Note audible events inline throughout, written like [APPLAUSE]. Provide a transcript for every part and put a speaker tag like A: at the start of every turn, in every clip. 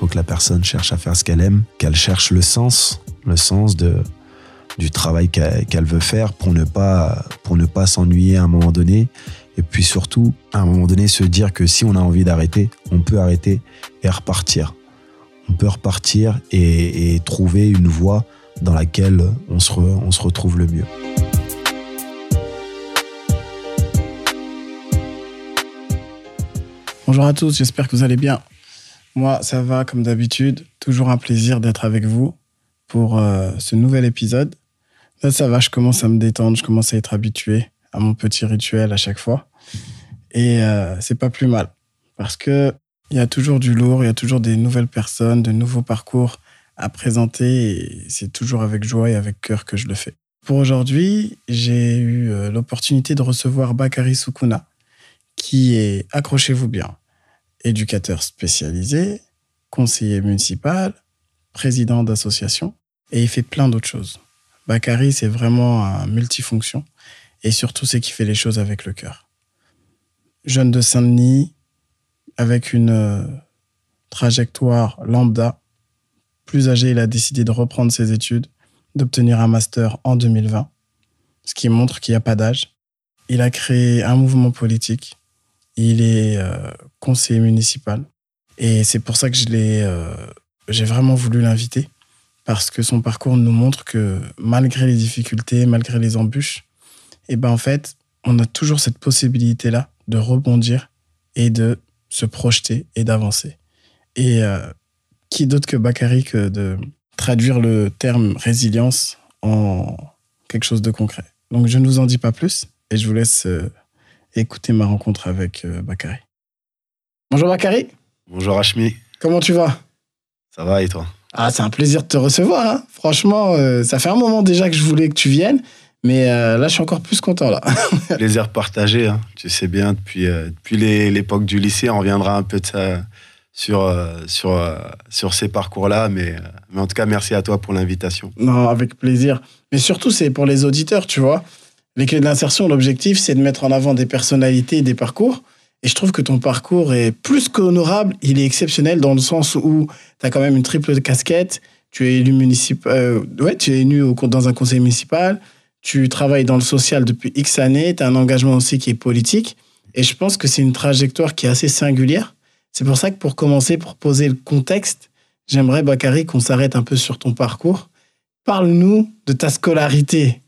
A: faut que la personne cherche à faire ce qu'elle aime, qu'elle cherche le sens, le sens de, du travail qu'elle veut faire pour ne pas, pour ne pas s'ennuyer à un moment donné. Et puis surtout, à un moment donné, se dire que si on a envie d'arrêter, on peut arrêter et repartir. On peut repartir et, trouver une voie dans laquelle on se, on se retrouve le mieux.
B: Bonjour à tous, j'espère que vous allez bien. Moi, ça va comme d'habitude. Toujours un plaisir d'être avec vous pour euh, ce nouvel épisode. Là, ça va, je commence à me détendre, je commence à être habitué à mon petit rituel à chaque fois. Et euh, c'est pas plus mal. Parce que il y a toujours du lourd, il y a toujours des nouvelles personnes, de nouveaux parcours à présenter. Et c'est toujours avec joie et avec cœur que je le fais. Pour aujourd'hui, j'ai eu euh, l'opportunité de recevoir Bakari Sukuna, qui est, accrochez-vous bien, éducateur spécialisé, conseiller municipal, président d'association, et il fait plein d'autres choses. Bakary, c'est vraiment un multifonction, et surtout, c'est qu'il fait les choses avec le cœur. Jeune de Saint-Denis, avec une euh, trajectoire lambda, plus âgé, il a décidé de reprendre ses études, d'obtenir un master en 2020, ce qui montre qu'il n'y a pas d'âge. Il a créé un mouvement politique il est euh, conseiller municipal. Et c'est pour ça que je euh, j'ai vraiment voulu l'inviter. Parce que son parcours nous montre que malgré les difficultés, malgré les embûches, et eh ben en fait, on a toujours cette possibilité-là de rebondir et de se projeter et d'avancer. Et euh, qui d'autre que Bakary que de traduire le terme résilience en quelque chose de concret. Donc je ne vous en dis pas plus et je vous laisse écouter ma rencontre avec euh, Bakary. Bonjour Bakary.
A: Bonjour Hachmi.
B: Comment tu vas?
A: Ça va et toi?
B: Ah, c'est un plaisir de te recevoir. Hein. Franchement, euh, ça fait un moment déjà que je voulais que tu viennes. Mais euh, là, je suis encore plus content. là. [LAUGHS]
A: Plaisir partagé. Hein. Tu sais bien, depuis, depuis l'époque du lycée, on reviendra un peu de ça sur, sur, sur ces parcours-là. Mais, mais en tout cas, merci à toi pour l'invitation.
B: Non, avec plaisir. Mais surtout, c'est pour les auditeurs, tu vois. Les clés de l'insertion, l'objectif, c'est de mettre en avant des personnalités et des parcours. Et je trouve que ton parcours est plus qu'honorable. Il est exceptionnel dans le sens où tu as quand même une triple casquette. Tu es élu municipal, euh, ouais, tu es élu dans un conseil municipal. Tu travailles dans le social depuis X années. Tu as un engagement aussi qui est politique. Et je pense que c'est une trajectoire qui est assez singulière. C'est pour ça que pour commencer, pour poser le contexte, j'aimerais, Bakary, qu'on s'arrête un peu sur ton parcours. Parle-nous de ta scolarité.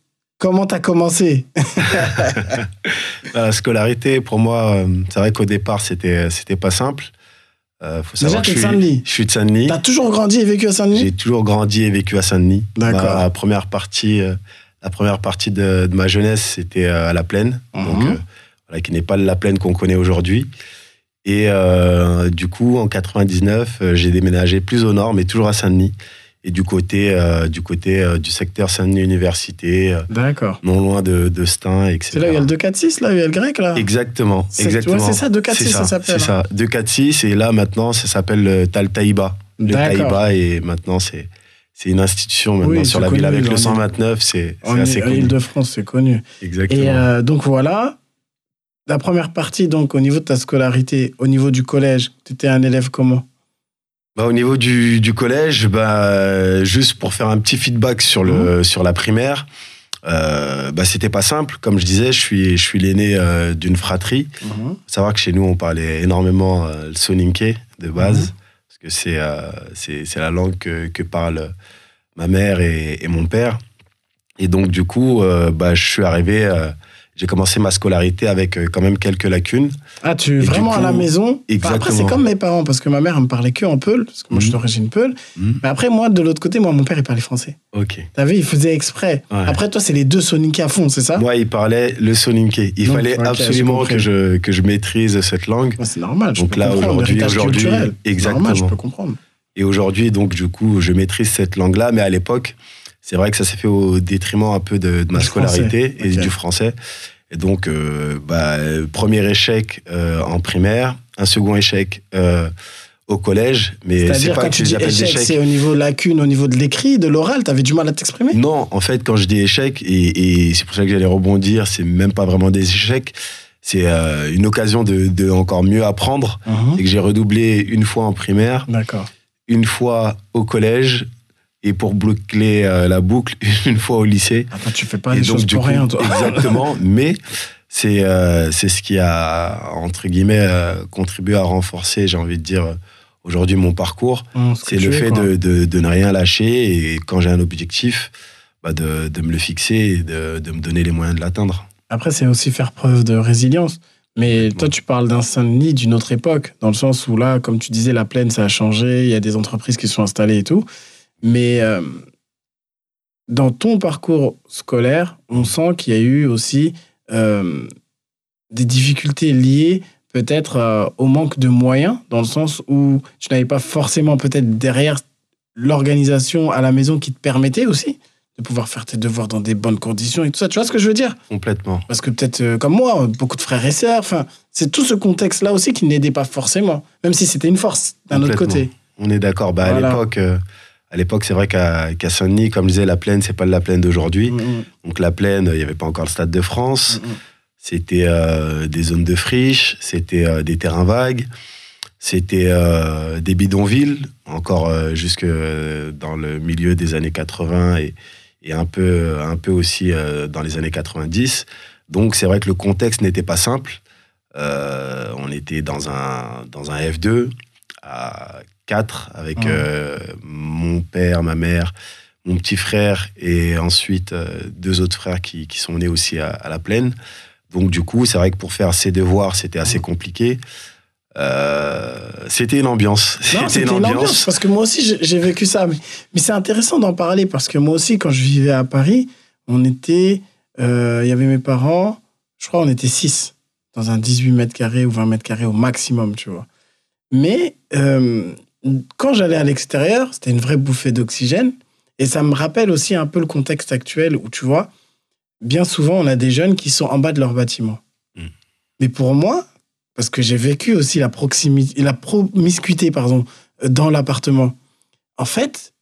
B: Comment t'as commencé? [LAUGHS]
A: La scolarité, pour moi, euh, c'est vrai qu'au départ, c'était c'était pas simple.
B: Euh, faut savoir Déjà, que je suis,
A: je suis de Saint-Denis.
B: T'as toujours grandi et vécu à Saint-Denis?
A: J'ai toujours grandi et vécu à Saint-Denis. D'accord. La première partie, euh, la première partie de, ma jeunesse, c'était euh, à La Plaine, mhm. donc voilà, qui n'est pas la Plaine qu'on connaît aujourd'hui. Et du coup, en 99, j'ai déménagé plus au nord, mais toujours à Saint-Denis et du côté euh, du côté euh, du secteur Saint-Denis Université. Euh,
B: D'accord.
A: Non loin de, de Stein, etc.
B: C'est là où il y a le 246, là où il y a le grec, là?
A: Exactement. Exactement.
B: C'est ça, 246, ça, ça s'appelle.
A: C'est ça, 246, et là maintenant, ça s'appelle le Taltaïba. Le Taïba, et maintenant, c'est. C'est une institution maintenant sur la ville avec le 129, c'est assez connu. En
B: Ile-de-France, c'est connu.
A: Exactement.
B: Et donc voilà, la première partie, donc au niveau de ta scolarité, au niveau du collège, tu étais un élève comment?
A: Bah, au niveau du, du collège, bah, juste pour faire un petit feedback sur, le, mhm. sur la primaire, euh, bah, c'était pas simple. Comme je disais, je suis, je suis l'aîné euh, d'une fratrie. Faut savoir que chez nous, on parlait énormément euh, le soninké de base, mhm. parce que c'est euh, c'est la langue que, que parlent ma mère et, et, mon père. Et donc, du coup, bah, je suis arrivé j'ai commencé ma scolarité avec euh, quand même quelques lacunes.
B: Ah, tu es vraiment à la maison
A: Exactement.
B: après, c'est comme mes parents, parce que ma mère, elle me parlait que en Peul, parce que moi, je suis mhm. d'origine Peul. Mhm. Mais après, moi, de l'autre côté, moi, mon père, il parlait français.
A: Ok.
B: T'as vu, il faisait exprès. Après, toi, c'est les deux soninké à fond, c'est ça?
A: Moi, il parlait le soninké. Il fallait absolument que je, que je maîtrise cette langue.
B: c'est normal, je Donc peux là, aujourd'hui, aujourd'hui,
A: exactement.
B: Normal, je peux comprendre.
A: Et aujourd'hui, donc, du coup, je maîtrise cette langue-là, mais à l'époque, c'est vrai que ça s'est fait au détriment un peu de, ma scolarité et du français. Et donc, euh, bah, premier échec euh, en primaire, un second échec euh, au collège. Mais
B: c'est pas
A: quand
B: que tu dis échec, c'est au niveau lacune, au niveau de l'écrit, de l'oral, t'avais du mal à t'exprimer?
A: Non, en fait, quand je dis échec, et, c'est pour ça que j'allais rebondir, c'est même pas vraiment des échecs, c'est une occasion de, de, encore mieux apprendre. Uh-huh. Et que j'ai redoublé une fois en primaire. Une fois au collège et pour boucler euh, la boucle [LAUGHS] une fois au lycée.
B: Attends, tu fais pas les choses pour
A: coup,
B: rien, toi.
A: Exactement, [LAUGHS] mais c'est euh, c'est ce qui a entre guillemets euh, contribué à renforcer, j'ai envie de dire aujourd'hui mon parcours.
B: Que
A: C'est le fait de, de, de ne rien lâcher et quand j'ai un objectif, bah de, de me le fixer et de, de me donner les moyens de l'atteindre.
B: Après, c'est aussi faire preuve de résilience. Mais toi, tu parles d'un Saint-Denis d'une autre époque, dans le sens où là, comme tu disais, la plaine, ça a changé, il y a des entreprises qui sont installées et tout. Mais euh, dans ton parcours scolaire, on sent qu'il y a eu aussi euh, des difficultés liées peut-être euh, au manque de moyens, dans le sens où tu n'avais pas forcément peut-être derrière l'organisation à la maison qui te permettait aussi de pouvoir faire tes devoirs dans des bonnes conditions et tout ça. Tu vois ce que je veux dire?
A: Complètement.
B: parce que peut-être euh, comme moi, beaucoup de frères et sœurs, enfin, c'est tout ce contexte-là aussi qui n'aidait pas forcément, même si c'était une force d'un autre côté.
A: On est d'accord. Bah,
B: Voilà.
A: À l'époque, à l'époque, c'est vrai qu'à Saint-Denis, comme je disais, la plaine, c'est pas la plaine d'aujourd'hui.
B: Mm, mm,
A: Donc la plaine, il n'y avait pas encore le Stade de France.
B: mm.
A: C'était euh, des zones de friche, c'était euh, des terrains vagues, c'était euh, des bidonvilles, encore jusque dans le milieu des années 80 et, et un, peu, un peu aussi dans les années 90. Donc c'est vrai que le contexte n'était pas simple. On était dans un, dans un F2 à 4 avec
B: Ouais.
A: euh, mon père, ma mère, mon petit frère et ensuite euh, deux autres frères qui, qui sont nés aussi à, à la plaine. Donc du coup, c'est vrai que pour faire ses devoirs, c'était assez compliqué. Euh, c'était une ambiance.
B: C'était une ambiance, parce que moi aussi j'ai- vécu ça. Mais, mais c'est intéressant d'en parler parce que moi aussi, quand je vivais à Paris, on était. euh, Il y avait mes parents, je crois on était 6 dans un 18 mètres carrés ou 20 mètres carrés au maximum, tu vois. Mais euh, quand j'allais à l'extérieur, c'était une vraie bouffée d'oxygène. Et ça me rappelle aussi un peu le contexte actuel où, tu vois, bien souvent, on a des jeunes qui sont en bas de leur bâtiment.
A: Mm.
B: Mais pour moi, parce que j'ai vécu aussi la proximité, la promiscuité, pardon, dans l'appartement. En fait,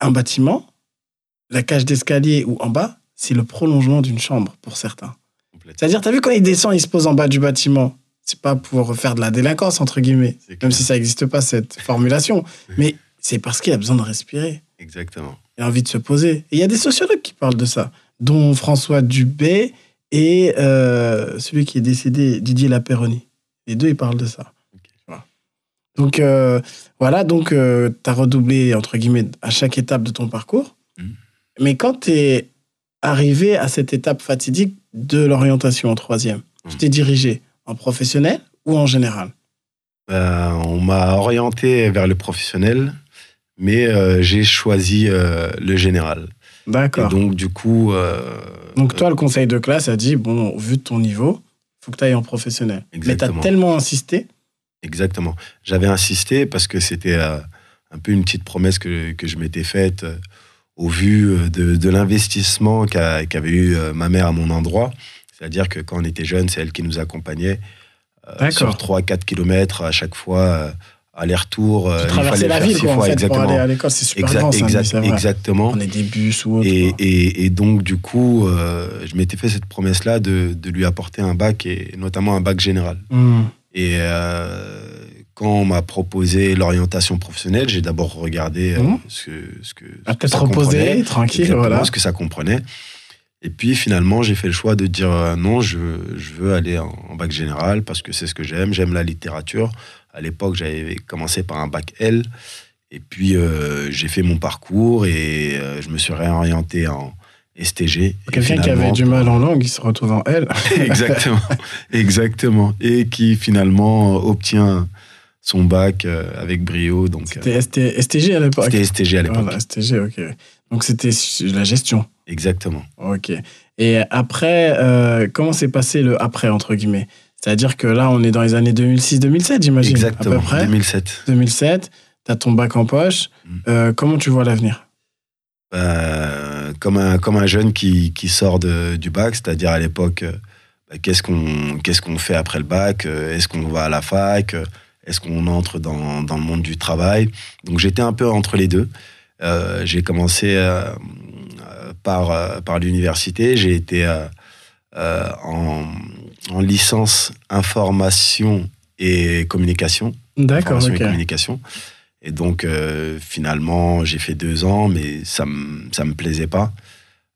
B: un bâtiment, la cage d'escalier ou en bas, c'est le prolongement d'une chambre pour certains. C'est-à-dire, t'as vu quand il descend, il se pose en bas du bâtiment? C'est pas pour faire de la délinquance, entre guillemets, même si ça n'existe pas, cette [LAUGHS] formulation. Mais c'est parce qu'il a besoin de respirer.
A: Exactement.
B: Il a envie de se poser. Et il y a des sociologues qui parlent de ça, dont François Dubé et euh, celui qui est décédé, Didier Lapéronie. Les deux, ils parlent de ça. Tu vois. Donc, euh, voilà, donc tu as redoublé, entre guillemets, à chaque étape de ton parcours.
A: Mhm.
B: Mais quand tu es arrivé à cette étape fatidique de l'orientation en troisième, tu
A: Mhm.
B: t'es dirigé en professionnel ou en général
A: Euh, on m'a orienté vers le professionnel, mais euh, j'ai choisi euh, le général.
B: D'accord. Donc,
A: donc du coup, euh,
B: toi, le conseil de classe a dit, bon, au vu de ton niveau, faut que tu ailles en professionnel. Mais tu as
A: Exactement.
B: tellement insisté.
A: Exactement. J'avais insisté parce que c'était un peu une petite promesse que, que je m'étais faite au vu de, de l'investissement qu'a- qu'avait eu ma mère à mon endroit. C'est-à-dire que quand on était jeune, c'est elle qui nous accompagnait euh, sur 3-4 kilomètres à chaque fois, euh, aller-retour. euh, il fallait
B: la
A: faire
B: ville,
A: six
B: quoi, en
A: fois,
B: fait, pour
A: exactement.
B: aller à l'école. C'est super
A: Exact-
B: grand, ça,
A: exact-
B: vrai.
A: exactement.
B: On est des bus ou autre.
A: Et, et- et donc, du coup, euh, je m'étais fait cette promesse-là de, de lui apporter un bac, et notamment un bac général.
B: Hmm.
A: Et euh, quand on m'a proposé l'orientation professionnelle, j'ai d'abord regardé euh,
B: Mhm.
A: ce, que.
B: À
A: ce que ça
B: reposer,
A: comprenait,
B: tranquille, voilà.
A: ce que ça comprenait. Et puis finalement, j'ai fait le choix de dire euh, non, je, je veux aller en, en bac général parce que c'est ce que j'aime. J'aime la littérature. À l'époque, j'avais commencé par un bac L. Et puis, euh, j'ai fait mon parcours et euh, je me suis réorienté en STG.
B: Quelqu'un qui avait du mal en langue, il se retrouve en L. [LAUGHS]
A: exactement, exactement. Et qui finalement obtient son bac avec brio. Donc,
B: C'était ST STG à l'époque.
A: c'était STG à l'époque.
B: Voilà, STG, ok. Donc c'était la gestion.
A: Exactement.
B: Ok. Et après, euh, comment s'est passé le après, entre guillemets? C'est-à-dire que là, on est dans les années 2006-2007, j'imagine.
A: Exactement.
B: À peu près.
A: 2007.
B: 2007, tu as ton bac en poche.
A: Mm.
B: Euh, comment tu vois l'avenir?
A: Euh, comme, un, comme un jeune qui, qui sort de- du bac, c'est-à-dire à l'époque, euh, bah, qu'est-ce qu'on qu'est-ce qu'on fait après le bac? Est-ce qu'on va à la fac? Est-ce qu'on entre dans, dans le monde du travail? Donc j'étais un peu entre les deux. Euh, j'ai commencé euh, par, euh, par l'université. J'ai été en, en licence information et communication.
B: D'accord,
A: Information
B: ok.
A: et communication. Et donc, euh, finalement, j'ai fait deux ans, mais ça ne ça me plaisait pas.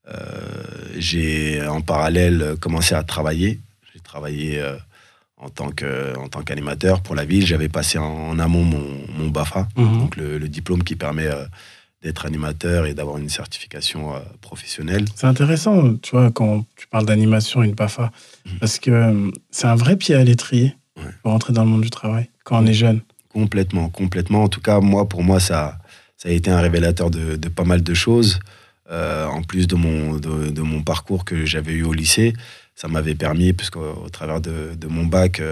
A: Euh, j'ai en parallèle commencé à travailler. J'ai travaillé euh, en tant qu'animateur pour la ville. J'avais passé en, en amont mon, mon BAFA,
B: Mhm.
A: donc le, le diplôme qui permet d'être animateur et d'avoir une certification euh, professionnelle.
B: C'est intéressant, tu vois, quand tu parles d'animation, une PAFA,
A: Mhm.
B: parce que euh, c'est un vrai pied à l'étrier
A: Ouais.
B: pour entrer dans le monde du travail quand on est jeune.
A: Complètement, complètement. En tout cas, moi, pour moi, ça, ça a été un révélateur de, de pas mal de choses. Euh, en plus de mon, de, de mon parcours que j'avais eu au lycée, ça m'avait permis, puisqu'au au travers de, de mon bac,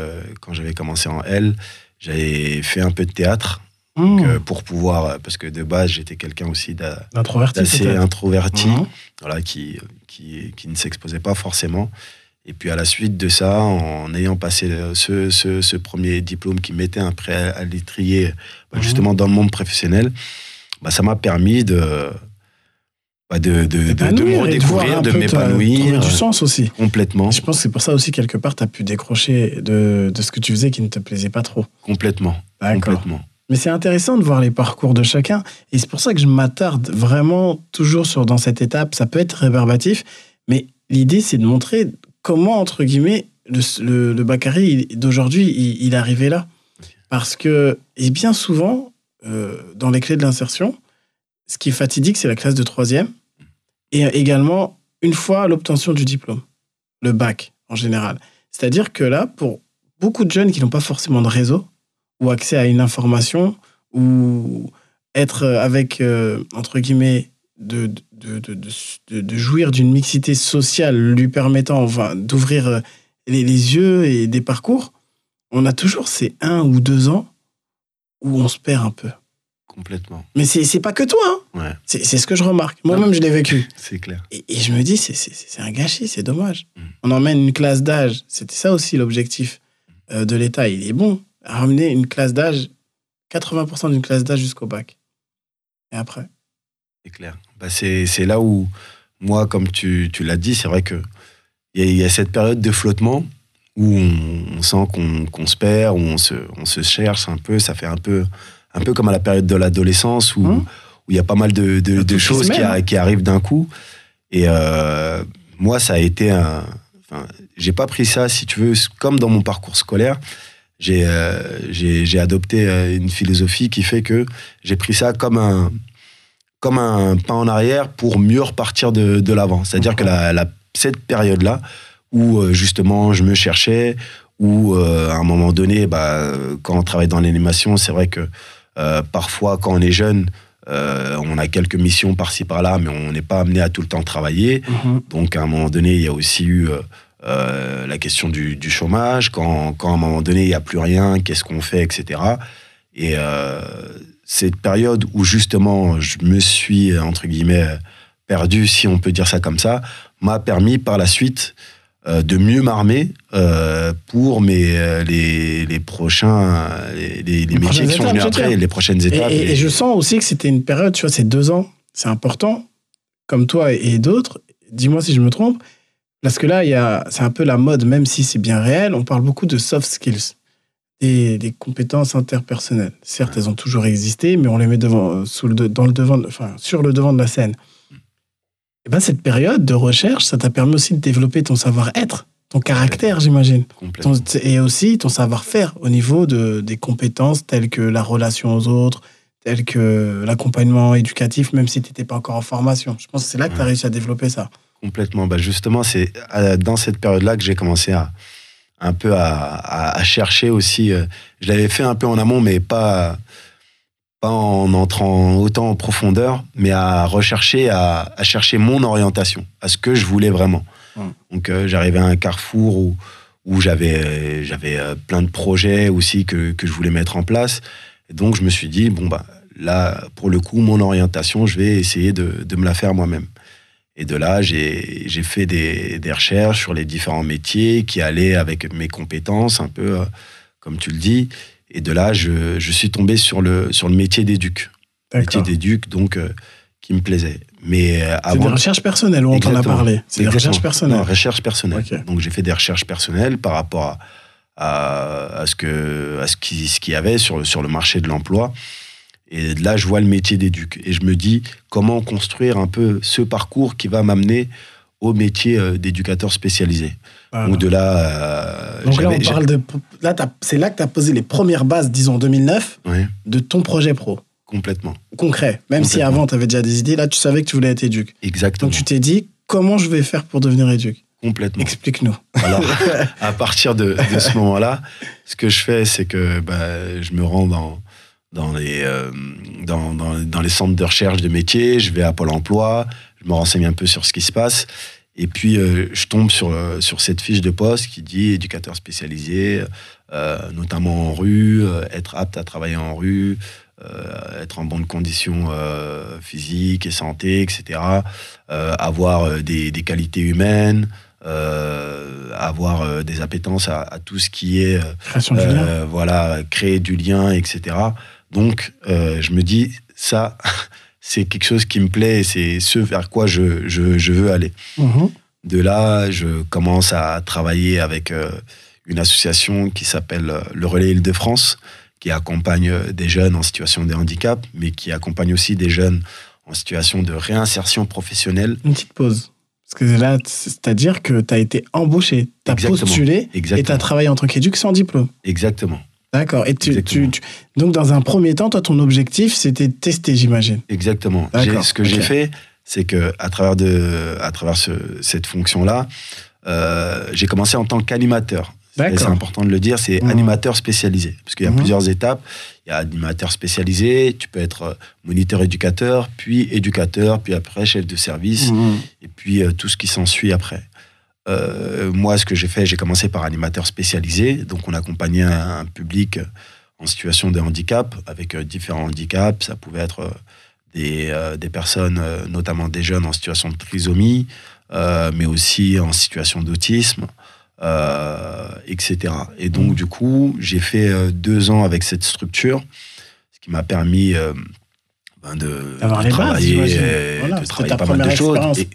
A: quand j'avais commencé en L, j'avais fait un peu de théâtre
B: Mmh.
A: euh, pour pouvoir, parce que de base, j'étais quelqu'un aussi d'assez introverti,
B: Mhm.
A: voilà, qui, qui, qui ne s'exposait pas forcément. Et puis à la suite de ça, en ayant passé ce, ce, ce premier diplôme qui mettait un prêt à l'étrier, bah,
B: Mhm.
A: justement dans le monde professionnel, bah, ça m'a permis de, bah, de, de, de, de me redécouvrir, de m'épanouir
B: du sens aussi.
A: complètement,
B: Je pense que c'est pour ça aussi, quelque part, tu as pu décrocher de, de ce que tu faisais qui ne te plaisait pas trop.
A: complètement,
B: D'accord.
A: complètement.
B: Mais c'est intéressant de voir les parcours de chacun. Et c'est pour ça que je m'attarde vraiment toujours dans cette étape. Ça peut être réverbatif, mais l'idée, c'est de montrer comment, entre guillemets, le, le, d'aujourd'hui, il, est arrivé là. Parce que, bien souvent, euh, dans les clés de l'insertion, ce qui est fatidique, c'est la classe de troisième. Et également, une fois l'obtention du diplôme, le bac en général. C'est-à-dire que là, pour beaucoup de jeunes qui n'ont pas forcément de réseau, ou accès à une information ou être avec, euh, entre guillemets, de, de, de, de, jouir d'une mixité sociale lui permettant enfin, d'ouvrir euh, les, les yeux et des parcours, on a toujours ces un ou deux ans où on se perd un peu.
A: Complètement,
B: Mais c'est pas que toi, hein.
A: ouais,
B: c'est ce que je remarque. Moi-même, je l'ai vécu. [LAUGHS]
A: c'est clair.
B: Et, et je me dis, c'est- un gâchis, c'est dommage.
A: Mm.
B: On emmène une classe d'âge. C'était ça aussi l'objectif euh, de l'État. Il est bon, ramener une classe d'âge, 80% d'une classe d'âge jusqu'au bac. Et après
A: C'est clair. Bah, c'est là où, moi, comme tu, tu l'as dit, c'est vrai que il y, a- y a cette période de flottement où on, on sent qu'on qu'on se perd, où on se, on se cherche un peu. Ça fait un peu, un peu comme à la période de l'adolescence où
B: Hum.
A: où il y a pas mal de, de- choses
B: se
A: qui, a- qui arrivent d'un coup. Et euh, moi, ça a été un. Enfin, j'ai pas pris ça, si tu veux, comme dans mon parcours scolaire. J'ai euh, j'ai j'ai adopté euh, une philosophie qui fait que j'ai pris ça comme un comme un pas en arrière pour mieux repartir de, de l'avant. C'est-à-dire que la, la- cette période-là, où euh, justement je me cherchais, où euh, à un moment donné, bah, quand on travaille dans l'animation, c'est vrai que euh, parfois quand on est jeune, euh, on a quelques missions par-ci par-là, mais on n'est pas amené à tout le temps travailler. Donc à un moment donné, il y a aussi eu euh, la question du, du chômage. Quand, quand à un moment donné, il n'y a plus rien, qu'est-ce qu'on fait, etc. Et euh, cette période où justement je me suis, entre guillemets, perdu, si on peut dire ça comme ça, m'a permis par la suite euh, de mieux m'armer pour mes, les, les prochains, les, les- les métiers qui sont venus après, les prochaines
B: Et,
A: étapes.
B: et-
A: et-
B: et je sens aussi que c'était une période, tu vois, ces deux ans, c'est important, comme toi et d'autres. Dis-moi si je me trompe, parce que là, il y a, c'est un peu la mode, même si c'est bien réel. On parle beaucoup de soft skills, des, des compétences interpersonnelles. Certes, elles ont toujours existé, mais on les met devant, sous le, dans le devant, de- enfin, sur le devant de la scène. Et ben, cette période de recherche, ça t'a permis aussi de développer ton savoir-être, ton caractère, j'imagine. Ton- et aussi ton savoir-faire au niveau de, des compétences telles que la relation aux autres, telles que l'accompagnement éducatif, même si tu n'étais pas encore en formation. Je pense que c'est là que tu as réussi à développer ça.
A: Complètement. Bah justement, c'est dans cette période-là que j'ai commencé à un peu à, à- à chercher aussi. euh, Je l'avais fait un peu en amont, mais pas pas en entrant autant en profondeur, mais à rechercher, à, à chercher mon orientation, à ce que je voulais vraiment. Donc euh, j'arrivais à un carrefour où où j'avais j'avais euh, plein de projets aussi que que je voulais mettre en place. Et donc je me suis dit bon bah là pour le coup mon orientation, je vais essayer de de me la faire moi-même. Et de là, j'ai fait des, des recherches sur les différents métiers qui allaient avec mes compétences, un peu euh, comme tu le dis. Et de là, je, je suis tombé sur le, sur le métier d'éduc. Métier d'éduc, donc, euh, qui me plaisait. Mais euh,
B: C'est des recherches personnelles où on t'en a parlé. C'est des recherches personnelles.
A: Non, recherche personnelle.
B: Ok.
A: Donc j'ai fait des recherches personnelles par rapport à, à, à ce que à ce qui ce qu'il y avait sur sur le marché de l'emploi. Et là, je vois le métier d'éduc. Et je me dis, comment construire un peu ce parcours qui va m'amener au métier euh, d'éducateur spécialisé?
B: Voilà.
A: Donc de là, euh,
B: Donc là, on parle de. Là, c'est là que tu as posé les premières bases, disons en 2009,
A: j'ai- ouais,
B: de ton projet pro.
A: complètement,
B: Concret. Même si avant, tu avais déjà des idées, là, tu savais que tu voulais être éduc.
A: exactement,
B: Donc tu t'es dit, comment je vais faire pour devenir éduc?
A: Complètement.
B: Explique-nous.
A: Alors, [LAUGHS] à partir de, de ce moment-là, ce que je fais, c'est que bah, je me rends dans, dans, les, euh, dans, dans, dans les centres de recherche de métiers, je vais à Pôle emploi, je me renseigne un peu sur ce qui se passe. Et puis, euh, je tombe sur, euh, sur cette fiche de poste qui dit éducateur spécialisé, euh, notamment en rue, être apte à travailler en rue, être en bonne condition physique et santé, etc. Avoir des, des qualités humaines, euh, avoir euh, des appétences à, à tout ce qui est, euh, voilà, créer du lien, etc. Donc, euh, je me dis, ça, [LAUGHS] c'est quelque chose qui me plaît et c'est ce vers quoi je, je, je veux aller.
B: Mhm.
A: De là, je commence à travailler avec euh, une association qui s'appelle euh, le Relais Île-de-France, qui accompagne des jeunes en situation de handicap, mais qui accompagne aussi des jeunes en situation de réinsertion professionnelle.
B: Une petite pause. Parce que là, c'est-à-dire que tu as été embauché, tu as
A: Exactement.
B: postulé et tu as travaillé en tant qu'éduc sans diplôme.
A: Exactement.
B: D'accord. Et tu,
A: Exactement.
B: tu- tu- donc, dans un premier temps, toi, ton objectif, c'était de tester, j'imagine.
A: Exactement. Ce que j'ai fait, c'est que à travers de, à travers ce- cette fonction-là, euh, j'ai commencé en tant qu'animateur. C'est important de le dire, c'est
B: Mhm.
A: animateur spécialisé. Parce qu'il y a
B: Mhm.
A: plusieurs étapes. Il y a animateur spécialisé, tu peux être euh, moniteur éducateur, puis éducateur, puis après chef de service,
B: Mhm.
A: et puis euh, tout ce qui s'ensuit après. Euh, moi, ce que j'ai fait, j'ai commencé par animateur spécialisé. Donc, on accompagnait un, un public en situation de handicap, avec euh, différents handicaps. Ça pouvait être euh, des, euh, des personnes, euh, notamment des jeunes en situation de trisomie, euh, mais aussi en situation d'autisme, euh, etc. Et donc, du coup, j'ai fait deux ans avec cette structure, ce qui m'a permis ben, de, de
B: bases,
A: travailler,
B: Voilà,
A: de travailler pas mal de choses. Et-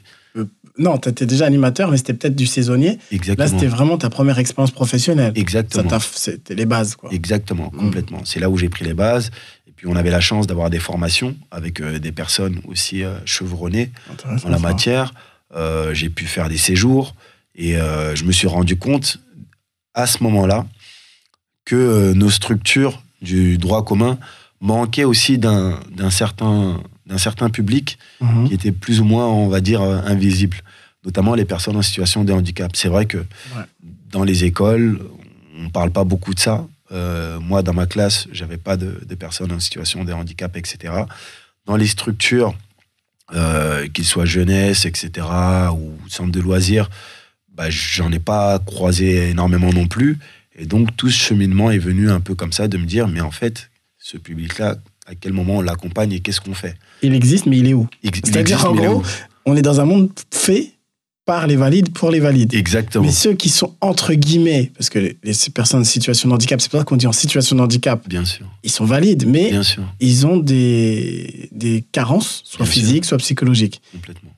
B: Non, tu étais déjà animateur, mais c'était peut-être du saisonnier. Là, c'était vraiment ta première expérience professionnelle.
A: Exactement.
B: t'a- C'était les bases, quoi.
A: Exactement,
B: Mm.
A: complètement. C'est là où j'ai pris les bases. Et puis on avait la chance d'avoir des formations avec euh, des personnes aussi euh, chevronnées en la
B: ça.
A: matière. Euh, j'ai pu faire des séjours et euh, je me suis rendu compte à ce moment-là que euh, nos structures du droit commun manquaient aussi d'un certain, d'un certain public
B: Mhm.
A: qui était plus ou moins, on va dire, euh, invisible, notamment les personnes en situation de handicap. C'est vrai que dans les écoles, on ne parle pas beaucoup de ça. Euh, moi, dans ma classe, j'avais pas de, de personnes en situation de handicap, etc. Dans les structures, euh, qu'ils soient jeunesse, etc., ou centre de loisirs, bah, j'en ai pas croisé énormément non plus. Et donc, tout ce cheminement est venu un peu comme ça, de me dire, mais en fait, ce public-là, à quel moment on l'accompagne et qu'est-ce qu'on fait?
B: Il existe, mais il est où C'est-à-dire, en gros, On est dans un monde fait par les valides pour les valides.
A: Exactement.
B: Mais ceux qui sont entre guillemets, parce que les, les personnes en situation de handicap, c'est pour ça qu'on dit en situation de handicap,
A: Bien sûr.
B: ils sont valides, mais
A: Bien sûr.
B: ils ont des, des carences, soit
A: Bien sûr.
B: physiques, soit psychologiques.
A: Complètement.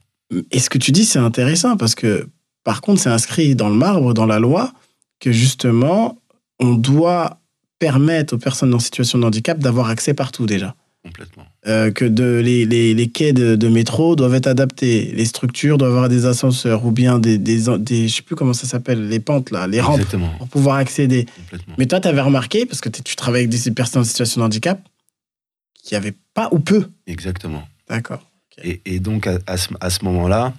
B: Et ce que tu dis, c'est intéressant parce que, par contre, c'est inscrit dans le marbre, dans la loi, que justement, on doit permettre aux personnes en situation de handicap d'avoir accès partout déjà.
A: Complètement.
B: Euh, que de, les, les, les quais de, de métro doivent être adaptés, les structures doivent avoir des ascenseurs ou bien des, des, des je sais plus comment ça s'appelle, les pentes là, les rampes
A: Exactement.
B: pour pouvoir accéder. Mais toi, tu avais remarqué, parce que tu travailles avec des personnes en situation de handicap, qu'il n'y avait pas ou peu.
A: Exactement.
B: D'accord.
A: Et, et donc, à, à ce, à ce moment-là,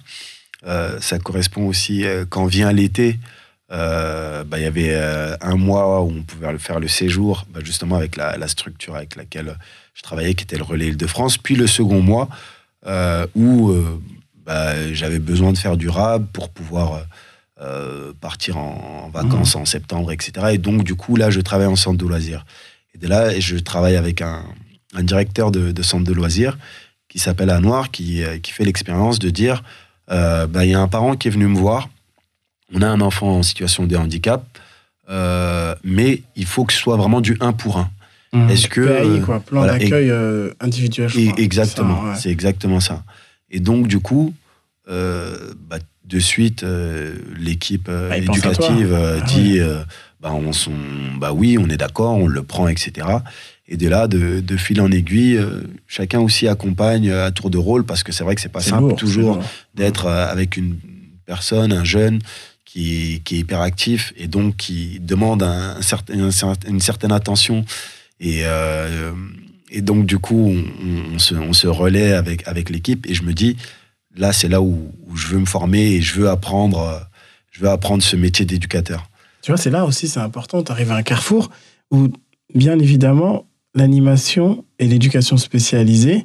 A: euh, ça correspond aussi, euh, quand vient l'été, euh, bah, il y avait euh, un mois où on pouvait faire le séjour, bah, justement avec la, la structure avec laquelle je travaillais, qui était le Relais Île-de-France. Puis le second mois, euh, où euh, bah, j'avais besoin de faire du RAB pour pouvoir euh, partir en, en vacances en septembre, etc. Et donc, du coup, là, je travaille en centre de loisirs. Et de là, je travaille avec un, un directeur de, de centre de loisirs qui s'appelle Anoir, qui, qui fait l'expérience de dire bah, il y a un parent qui est venu me voir, on a un enfant en situation de handicap, mais il faut que ce soit vraiment du 1 pour 1. Est-ce que,
B: PAI,
A: euh,
B: quoi, plan
A: voilà,
B: d'accueil euh, individuel, je
A: Et
B: crois.
A: exactement,
B: ouais.
A: c'est exactement ça. Et donc, du coup, euh, bah, de suite, euh, l'équipe
B: Bah,
A: éducative euh,
B: Ah
A: dit euh, bah, on sont, bah oui, on est d'accord, on le prend, etc. Et de là, de, de fil en aiguille, euh, chacun aussi accompagne à tour de rôle parce que c'est vrai que c'est pas
B: C'est
A: simple
B: lourd,
A: toujours d'être avec une personne, un jeune qui, qui est hyperactif et donc qui demande un, un certain, un certain- une certaine attention. Et, euh, et donc, du coup, on, se, on se relaie avec, avec l'équipe et je me dis, là, c'est là où, où je veux me former et je veux apprendre, euh, je veux apprendre ce métier d'éducateur.
B: Tu vois, c'est là aussi, c'est important. Tu arrives à un carrefour où, bien évidemment, l'animation et l'éducation spécialisée,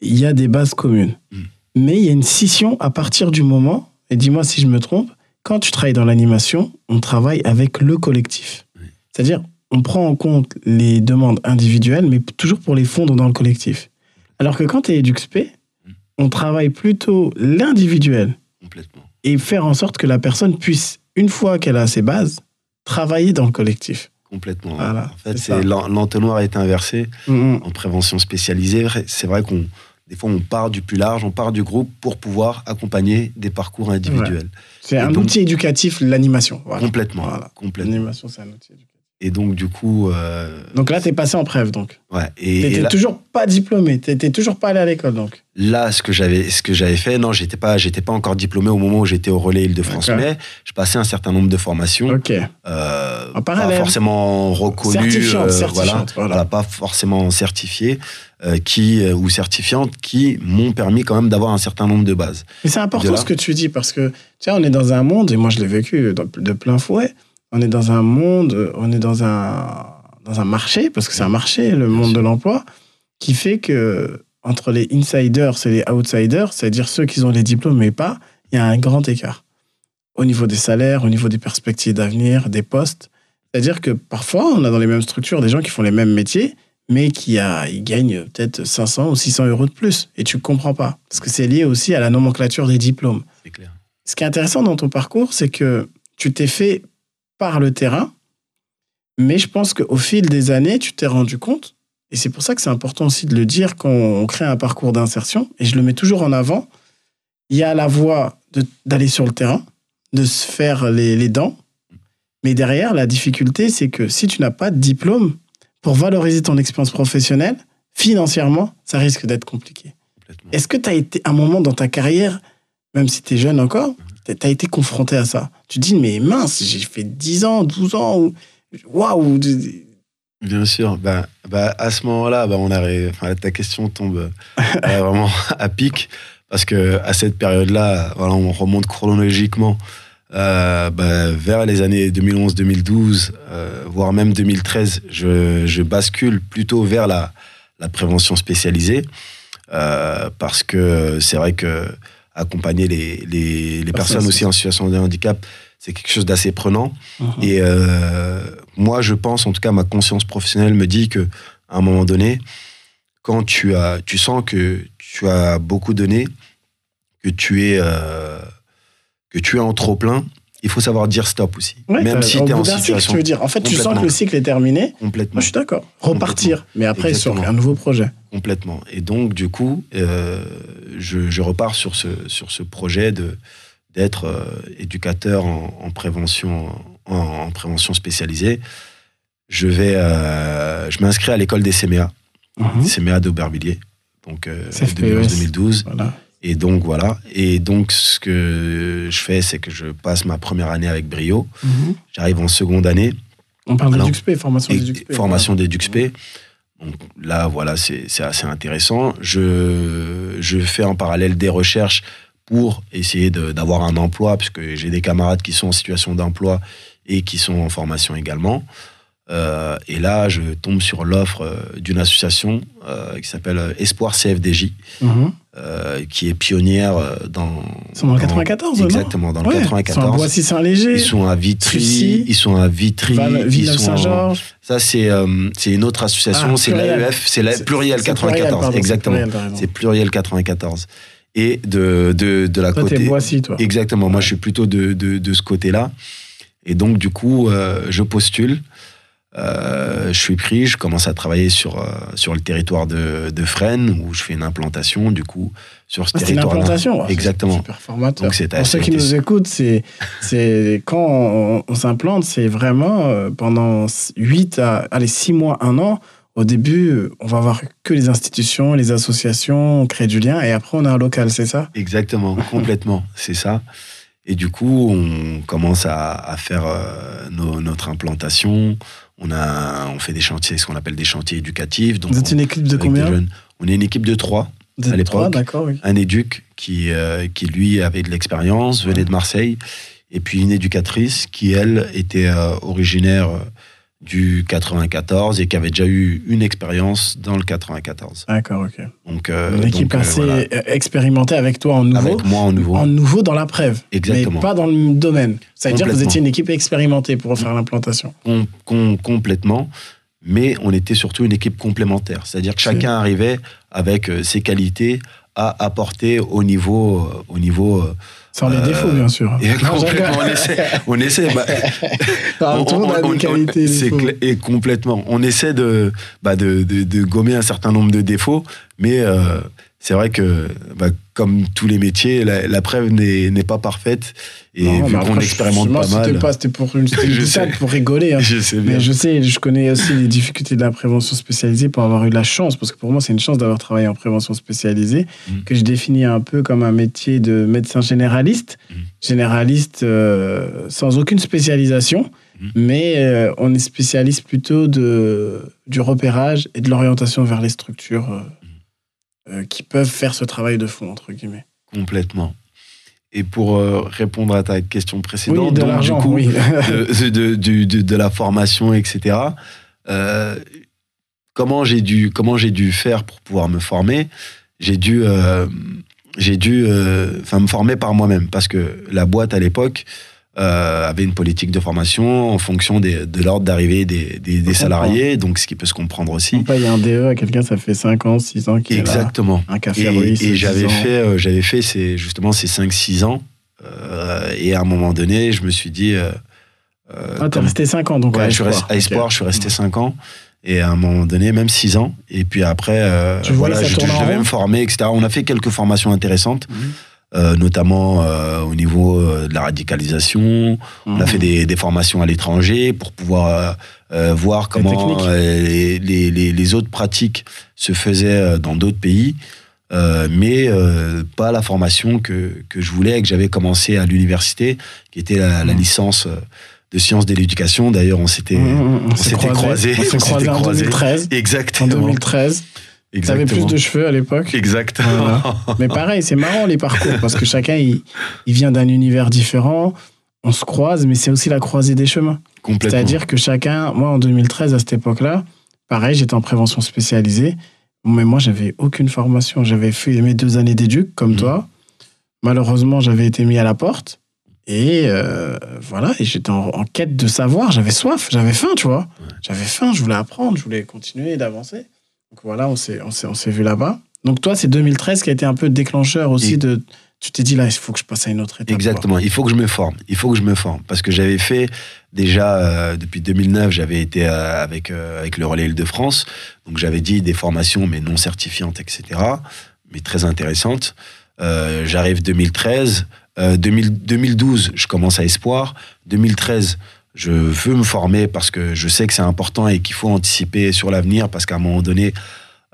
B: il y a des bases communes.
A: Mm.
B: Mais il y a une scission à partir du moment, et dis-moi si je me trompe, quand tu travailles dans l'animation, on travaille avec le collectif.
A: Oui.
B: C'est-à-dire, on prend en compte les demandes individuelles, mais toujours pour les fondre dans le collectif. Alors que quand tu es EduxP,
A: Mm.
B: on travaille plutôt l'individuel
A: Complètement.
B: et faire en sorte que la personne puisse, une fois qu'elle a ses bases, travailler dans le collectif.
A: Complètement.
B: Voilà,
A: en fait,
B: c'est
A: l'entonnoir est inversé en prévention spécialisée. C'est vrai qu'on des fois on part du plus large, on part du groupe pour pouvoir accompagner des parcours individuels.
B: C'est un
A: donc-
B: outil éducatif, l'animation. Voilà.
A: Complètement,
B: Voilà.
A: complètement.
B: L'animation, c'est un outil éducatif.
A: Et donc du coup, euh,
B: Donc là, tu es passé en preuve, donc.
A: ouais. Et, là,
B: toujours pas diplômé, tu n'étais toujours pas allé à l'école, donc.
A: là, ce que j'avais, ce que j'avais fait, non, j'étais pas, j'étais pas encore diplômé au moment où j'étais au relais Île-de-France, mais je passais un certain nombre de formations.
B: Ok.
A: euh,
B: En
A: pas forcément reconnues,
B: Certifiantes,
A: euh,
B: certifiantes,
A: voilà,
B: voilà.
A: voilà, pas forcément certifiées, qui ou certifiantes, qui m'ont permis quand même d'avoir un certain nombre de bases.
B: Mais c'est important
A: là.
B: ce que tu dis, parce que, vois, on est dans un monde, et moi je l'ai vécu de plein fouet, on est dans un monde, on est dans un, dans un marché, parce que c'est un marché, le monde
A: sûr.
B: de l'emploi, qui fait que entre les insiders et les outsiders, c'est-à-dire ceux qui ont les diplômes mais pas, il y a un grand écart. Au niveau des salaires, au niveau des perspectives d'avenir, des postes. C'est-à-dire que parfois, on a dans les mêmes structures des gens qui font les mêmes métiers, mais qui a, ils gagnent peut-être 500 ou 600 euros de plus. Et tu comprends pas. Parce que c'est lié aussi à la nomenclature des diplômes.
A: C'est clair.
B: Ce qui est intéressant dans ton parcours, c'est que tu t'es fait par le terrain, mais je pense qu'au fil des années, tu t'es rendu compte, et c'est pour ça que c'est important aussi de le dire quand on crée un parcours d'insertion, et je le mets toujours en avant, il y a la voie d'aller sur le terrain, de se faire les, les dents, mais derrière, la difficulté, c'est que si tu n'as pas de diplôme, pour valoriser ton expérience professionnelle, financièrement, ça risque d'être compliqué. Est-ce que tu as été un moment dans ta carrière, même si tu es jeune encore, tu as été confronté à ça Tu te dis, mais mince, j'ai fait 10 ans, 12 ans, ou waouh
A: Bien sûr. Bah, bah, à ce moment-là, bah, on arrive, enfin, ta question tombe euh, [LAUGHS] vraiment à pic parce que à cette période-là, voilà, on remonte chronologiquement euh, bah, vers les années 2011-2012, euh, voire même 2013. Je, je bascule plutôt vers la, la prévention spécialisée parce que c'est vrai que accompagner les, les, les personnes aussi en situation de handicap, c'est quelque chose d'assez prenant. Et euh, moi, je pense, en tout cas, ma conscience professionnelle me dit que à un moment donné, quand tu as, tu sens que tu as beaucoup donné, que tu es, euh, que tu es en trop plein, il faut savoir dire stop aussi.
B: Ouais,
A: Même si tu es en
B: cycle, tu veux dire. En fait, tu sens que le cycle est terminé.
A: complètement,
B: Moi, je suis d'accord. Repartir. Mais après, sur
A: Exactement.
B: un nouveau projet.
A: complètement. Et donc, du coup, euh, je, je repars sur ce, sur ce projet de d'être euh, éducateur en, en prévention en, en prévention spécialisée. Je vais, euh, je m'inscris à l'école des CMA.
B: Mhm.
A: CMA d'Aubervilliers, donc euh,
B: CFPES.
A: 2011-2012.
B: Voilà.
A: Et donc voilà. Et donc ce que je fais, c'est que je passe ma première année avec brio.
B: Mhm.
A: J'arrive en seconde année,
B: On parle
A: Alors,
B: d'EduxP, formation
A: et-
B: d'EduxP.
A: formation d'EduxP. Donc là, voilà, c'est assez intéressant. Je, je fais en parallèle des recherches pour essayer d'avoir un emploi, puisque j'ai des camarades qui sont en situation d'emploi et qui sont en formation également. Euh, et là, je tombe sur l'offre euh, d'une association euh, qui s'appelle Espoir CFDJ,
B: Mhm.
A: euh, qui est pionnière dans.
B: Ils sont dans le 94, non?
A: Exactement, dans le
B: Ouais, Ils sont à
A: 94.
B: Boissy-Saint-Léger.
A: Ils sont à Vitry,
B: Sucy,
A: ils sont à Vitry,
B: Villeneuve-Saint-Georges.
A: ça c'est une autre association,
B: Ah,
A: c'est l'AEF, c'est la pluriel
B: c'est
A: 94,
B: pluriel, pardon, c'est
A: exactement. C'est pluriel 94. Et de de de la
B: Toi,
A: côté
B: Boissy, toi.
A: exactement, moi je suis plutôt de de, de ce côté-là. Et donc du coup, euh, je postule je suis pris, je commence à travailler sur, euh, sur le territoire de, de Fresnes, où je fais une implantation, du coup, sur ce
B: Ah, c'est une
A: territoire
B: implantation. ouais, c'est
A: Exactement.
B: Super formateur.
A: Donc, c'est
B: Pour ceux qui nous écoutent, c'est, c'est quand on, on s'implante, c'est vraiment euh, pendant 8 à allez, 6 mois, 1 an. Au début, euh, on va voir que les institutions, les associations, on crée du lien et après on a un local, c'est ça?
A: Exactement, [LAUGHS] complètement, c'est ça. Et du coup, on commence à, à faire euh, nos- notre implantation. On, a, on fait des chantiers, ce qu'on appelle des chantiers éducatifs. Donc
B: Vous êtes une équipe de combien.
A: On est une équipe de trois. À l'époque.
B: oui.
A: Un éduc qui, euh, qui lui, avait de l'expérience, venait de Marseille. Et puis une éducatrice qui, elle, était euh, originaire euh, du 94 et qui avait déjà eu une expérience dans le 94.
B: D'accord, ok.
A: Donc, euh,
B: Une équipe
A: donc, euh,
B: assez
A: voilà.
B: expérimentée avec toi en nouveau.
A: Avec moi en nouveau.
B: En nouveau dans la preuve.
A: Exactement.
B: Mais pas dans le domaine. Ça veut dire que vous étiez une équipe expérimentée pour faire l'implantation.
A: com- com- complètement, mais on était surtout une équipe complémentaire. C'est-à-dire que chacun arrivait avec euh, ses qualités à apporter au niveau, euh, au niveau. euh,
B: Sans les
A: Euh,
B: défauts, bien sûr. [LAUGHS]
A: complètement, on essaie, on essaie. bah, [LAUGHS] on-
B: qualités.
A: et complètement. On essaie de, bah, de, de, de gommer un certain nombre de défauts, mais euh, c'est vrai que, bah, comme tous les métiers, la, la preuve n'est pas parfaite. Et
B: Non,
A: vu qu'on expérimente pas
B: C'était
A: mal.
B: pas, c'était pour une, [LAUGHS] une pour rigoler. hein.
A: Je sais bien.
B: Mais je sais, je connais aussi les difficultés de la prévention spécialisée pour avoir eu la chance, parce que pour moi, c'est une chance d'avoir travaillé en prévention spécialisée,
A: Mhm.
B: que je définis un peu comme un métier de médecin généraliste,
A: Mhm.
B: généraliste euh, sans aucune spécialisation,
A: Mhm.
B: mais euh, on est spécialiste plutôt de, du repérage et de l'orientation vers les structures euh. Euh, qui peuvent faire ce travail de fond, entre guillemets.
A: Complètement. Et pour euh, répondre à ta question précédente,
B: Oui, de
A: donc, du coup,
B: oui. [LAUGHS]
A: de, de, de- de la formation, etc. euh, comment j'ai dû, comment j'ai dû faire pour pouvoir me former? J'ai dû, j'ai dû, me former par moi-même parce que la boîte à l'époque euh, avait une politique de formation en fonction des- de l'ordre d'arrivée des, des- des salariés, donc ce qui peut se comprendre aussi.
B: On paye un DE à quelqu'un, ça fait 5 ans, 6 ans qu'il est là.
A: Exactement.
B: Un café
A: Et, et
B: 10
A: j'avais fait, euh, j'avais fait ces, justement ces 5-6 ans. Euh, et à un moment donné, je me suis dit. euh, euh,
B: Ah, t'es resté 5 ans, donc
A: Ouais,
B: à
A: je suis
B: Espoir.
A: resté à Espoir,
B: Ok.
A: je suis resté 5 ans. Et à un moment donné, même 6 ans. Et puis après, euh, voilà, je, je devais me former, etc. On a fait quelques formations intéressantes,
B: Mhm.
A: Euh, notamment euh, au niveau euh, de la radicalisation. On a
B: Mhm.
A: fait des, des formations à l'étranger pour pouvoir euh, euh, voir comment euh, les, les- les- les autres pratiques se faisaient dans d'autres pays. Euh, mais euh, pas la formation que, que je voulais et que j'avais commencé à l'université, qui était la, la
B: Mhm.
A: licence de sciences de l'éducation. D'ailleurs, on s'était
B: Mhm, [LAUGHS]
A: on s'était croisés.
B: On
A: On
B: croisés
A: s'était
B: en
A: croisés.
B: 2013. En
A: exactement.
B: 2013. T'avais plus de cheveux à l'époque.
A: Exactement.
B: Mais pareil, c'est marrant les parcours parce que chacun il, il vient d'un univers différent. On se croise, mais c'est aussi la croisée des chemins.
A: Complètement.
B: C'est-à-dire que chacun, moi en 2013 à cette époque-là, pareil, j'étais en prévention spécialisée, mais moi j'avais aucune formation. J'avais fait mes deux années d'éduc comme
A: Mhm.
B: toi. Malheureusement, j'avais été mis à la porte et euh, voilà, et j'étais en, en quête de savoir. J'avais soif, j'avais faim, tu vois. J'avais faim, je voulais apprendre, je voulais continuer d'avancer. Donc voilà, on s'est, on s'est, on s'est vu là-bas. Donc toi, c'est 2013 qui a été un peu déclencheur aussi
A: Et-
B: de. Tu t'es dit là, il faut que je passe à une autre étape. quoi.
A: Exactement. Il faut que je me forme. Il faut que je me forme parce que j'avais fait déjà euh, depuis 2009, j'avais été euh, avec euh, avec le relais Île-de-France, donc j'avais dit des formations mais non certifiantes, etc. Mais très intéressantes. J'arrive 2013, euh, 2000 2012, je commence à Espoir. 2013, je veux me former parce que je sais que c'est important et qu'il faut anticiper sur l'avenir parce qu'à un moment donné,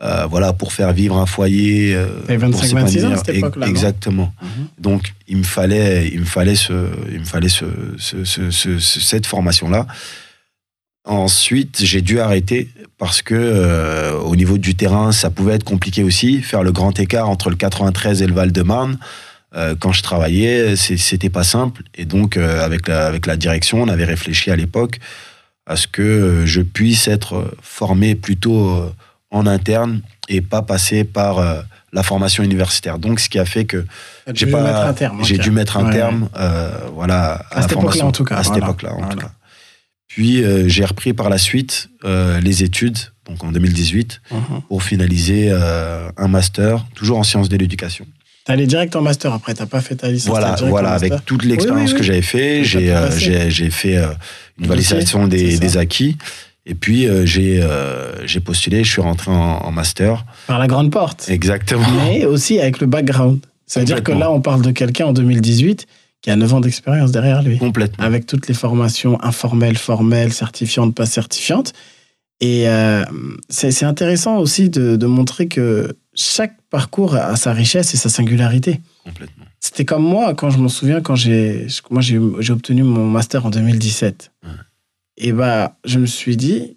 A: euh, voilà, pour faire vivre un foyer, euh,
B: T'avais
A: pour
B: 25, 26 ans à cette époque-là,
A: exactement.
B: Mhm.
A: Donc, il me fallait, il me fallait, ce, il me fallait ce, ce- ce- ce- ce- cette formation-là. Ensuite, j'ai dû arrêter parce que euh, au niveau du terrain, ça pouvait être compliqué aussi. Faire le grand écart entre le 93 et le Val-de-Marne, euh, quand je travaillais, c'était pas simple. Et donc, euh, avec, la, avec la direction, on avait réfléchi à l'époque à ce que euh, je puisse être formé plutôt en interne et pas passer par la formation universitaire. Donc, ce qui a fait que
B: J'ai dû mettre un terme.
A: j'ai
B: ok.
A: dû mettre un
B: Ouais,
A: terme euh, voilà à,
B: cette époque-là,
A: formation
B: en tout cas,
A: à cette
B: voilà.
A: époque-là en tout
B: Voilà.
A: cas puis euh, j'ai repris par la suite euh, les études donc en 2018
B: ouais. Mhm.
A: pour finaliser un master toujours en sciences de l'éducation
B: T'es allé direct en master après, t'as pas fait ta licence.
A: voilà voilà avec toute l'expérience
B: Oui, oui, oui.
A: que j'avais fait j'ai euh, j'ai j'ai fait euh, une validation des, acquis Et puis, euh, j'ai j'ai postulé, je suis rentré en, en master.
B: Par la grande porte.
A: Exactement.
B: Mais aussi avec le background. C'est-à-dire que là, on parle de quelqu'un en 2018 qui a 9 ans d'expérience derrière lui.
A: Complètement.
B: avec toutes les formations informelles, formelles, certifiantes, pas certifiantes. Et c'est c'est intéressant aussi de, de montrer que chaque parcours a sa richesse et sa singularité.
A: Complètement.
B: C'était comme moi, quand je m'en souviens, quand j'ai moi j'ai obtenu mon master en 2017.
A: Ouais.
B: Et bah, je me suis dit,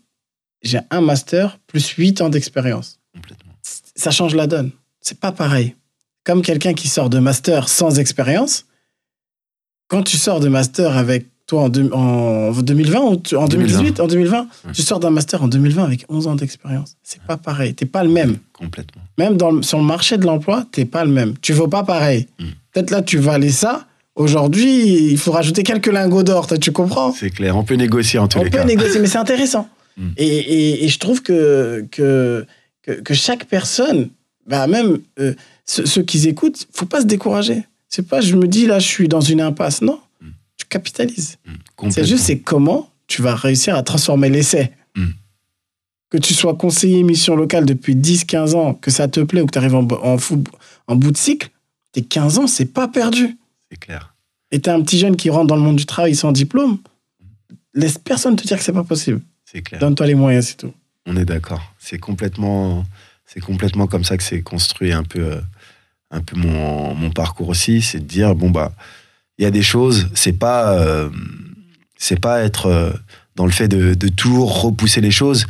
B: j'ai un master plus 8 ans d'expérience.
A: Complètement.
B: Ça change la donne. C'est pas pareil. Comme quelqu'un qui sort de master sans expérience, quand tu sors de master avec toi en, deux- en 2020 ou tu- en 2018, en 2020,
A: Ouais.
B: tu sors d'un master en 2020 avec 11 ans d'expérience. C'est pas pareil. T'es pas le même.
A: Complètement.
B: Même dans le- sur le marché de l'emploi, t'es pas le même. Tu vaux pas pareil.
A: Mm.
B: Peut-être là, tu valais ça. Aujourd'hui, il faut rajouter quelques lingots d'or. Tu comprends?
A: C'est clair. On peut négocier en tous
B: on
A: les
B: peut
A: cas.
B: négocier, mais c'est [LAUGHS] intéressant.
A: Mm.
B: Et, et- et je trouve que, que, que, que chaque personne, bah même euh, ceux, ceux qui écoutent, faut pas se décourager. C'est pas, je me dis là, je suis dans une impasse. Non, capitalises.
A: Mm,
B: C'est juste, c'est comment tu vas réussir à transformer l'essai.
A: Mm.
B: Que tu sois conseiller mission locale depuis 10-15 ans, que ça te plaît ou que tu arrives en, en, bout de cycle, tes 15 ans, c'est pas perdu.
A: C'est clair.
B: Et t'es un petit jeune qui rentre dans le monde du travail sans diplôme, laisse personne te dire que c'est pas possible.
A: C'est clair.
B: Donne-toi les moyens, c'est tout.
A: On est d'accord. C'est complètement, c'est complètement comme ça que c'est construit un peu, euh, un peu mon, mon parcours aussi. C'est de dire bon bah, il y a des choses. C'est pas, euh, c'est pas être euh, dans le fait de, de toujours repousser les choses,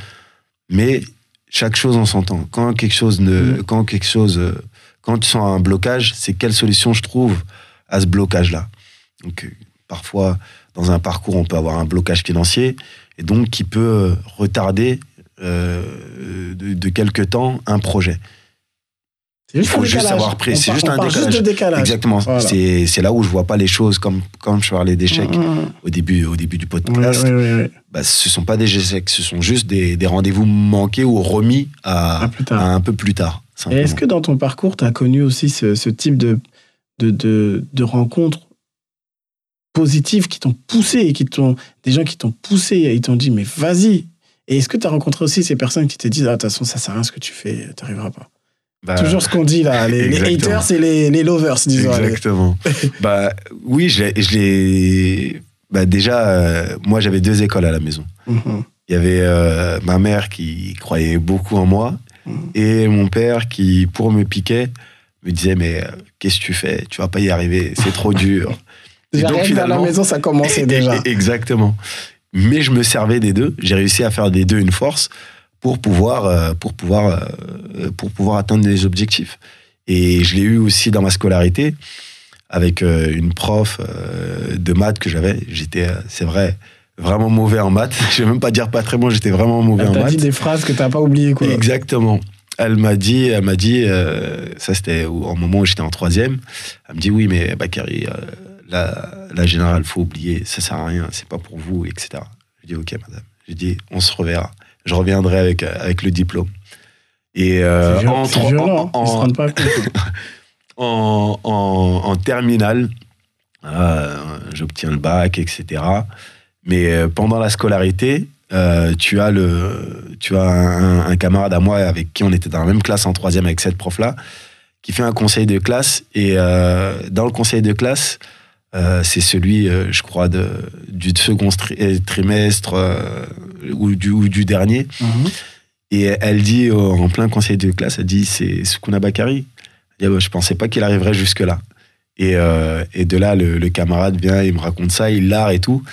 A: mais chaque chose en son temps. Quand quelque chose ne,
B: Mm.
A: quand quelque chose, euh, quand tu sens un blocage, c'est quelle solution je trouve à ce blocage-là. Donc parfois dans un parcours, on peut avoir un blocage financier et donc qui peut retarder euh, de, de quelque temps un projet. Il faut juste savoir
B: On
A: c'est juste un décalage.
B: Juste de décalage.
A: Exactement.
B: Voilà.
A: C'est là où je vois pas les choses comme comme je parlais d'échecs
B: Mm, mm,
A: au début au début du podcast.
B: Ouais, ouais, ouais.
A: Bah, ce sont pas des échecs, ce sont juste des, des rendez-vous manqués ou remis à,
B: À plus tard.
A: à un peu plus tard.
B: Est-ce que dans ton parcours, tu as connu aussi ce, ce type de, de, de, de rencontres positives qui t'ont poussé et qui t'ont des gens qui t'ont poussé et ils t'ont dit mais vas-y et est-ce que tu as rencontré aussi ces personnes qui te disent ah de toute façon ça sert à rien ce que tu fais tu n'arriveras pas?
A: Bah,
B: toujours ce qu'on dit là les, haters et les, les lovers disons.
A: Exactement. [LAUGHS] bah oui, je je l'ai. Bah déjà, euh, moi j'avais deux écoles à la maison.
B: Mhm.
A: Il y avait euh, ma mère qui croyait beaucoup en moi
B: Mhm.
A: et mon père qui, pour me piquer, me disait mais euh, qu'est-ce que tu fais? Tu vas pas y arriver, c'est trop dur. [LAUGHS] Et donc,
B: dans la maison ça commençait déjà [LAUGHS]
A: Exactement. Mais je me servais des deux. J'ai réussi à faire des deux une force pour pouvoir, euh, pour pouvoir, euh, pour pouvoir atteindre les objectifs. Et je l'ai eu aussi dans ma scolarité avec euh, une prof de maths que j'avais. J'étais, c'est vrai, vraiment mauvais en maths. [LAUGHS] Je vais même pas dire pas très bon. J'étais vraiment mauvais
B: elle
A: en
B: t'a dit
A: maths.
B: des phrases que tu n'as pas oubliées quoi
A: Exactement. Elle m'a dit, elle m'a dit, euh, ça c'était au au moment où j'étais en troisième. Elle me dit oui, mais Bakary, euh, la, la générale, faut oublier, ça sert à rien, c'est pas pour vous, etc. Je dis ok, madame. Je dis on se reverra. Je reviendrai avec avec le diplôme. Et euh,
B: c'est viol-
A: en,
B: violent
A: en-
B: hein. se [LAUGHS]
A: en- en, en, terminale, euh, j'obtiens le bac, etc. Mais euh, pendant la scolarité, euh, tu as, le, tu as un, un camarade à moi avec qui on était dans la même classe en troisième avec cette prof-là, qui fait un conseil de classe. Et dans le conseil de classe, euh, c'est celui, euh, je crois, de, du second stri- trimestre euh, ou, du, ou du dernier.
B: Mhm.
A: Et elle dit, euh, en plein conseil de classe, elle dit, c'est Sukuna Bakari. Elle dit, Ah bah, je pensais pas qu'il arriverait jusque-là. Et, euh, et de là, le, le camarade vient, il me raconte ça, il l'art et tout.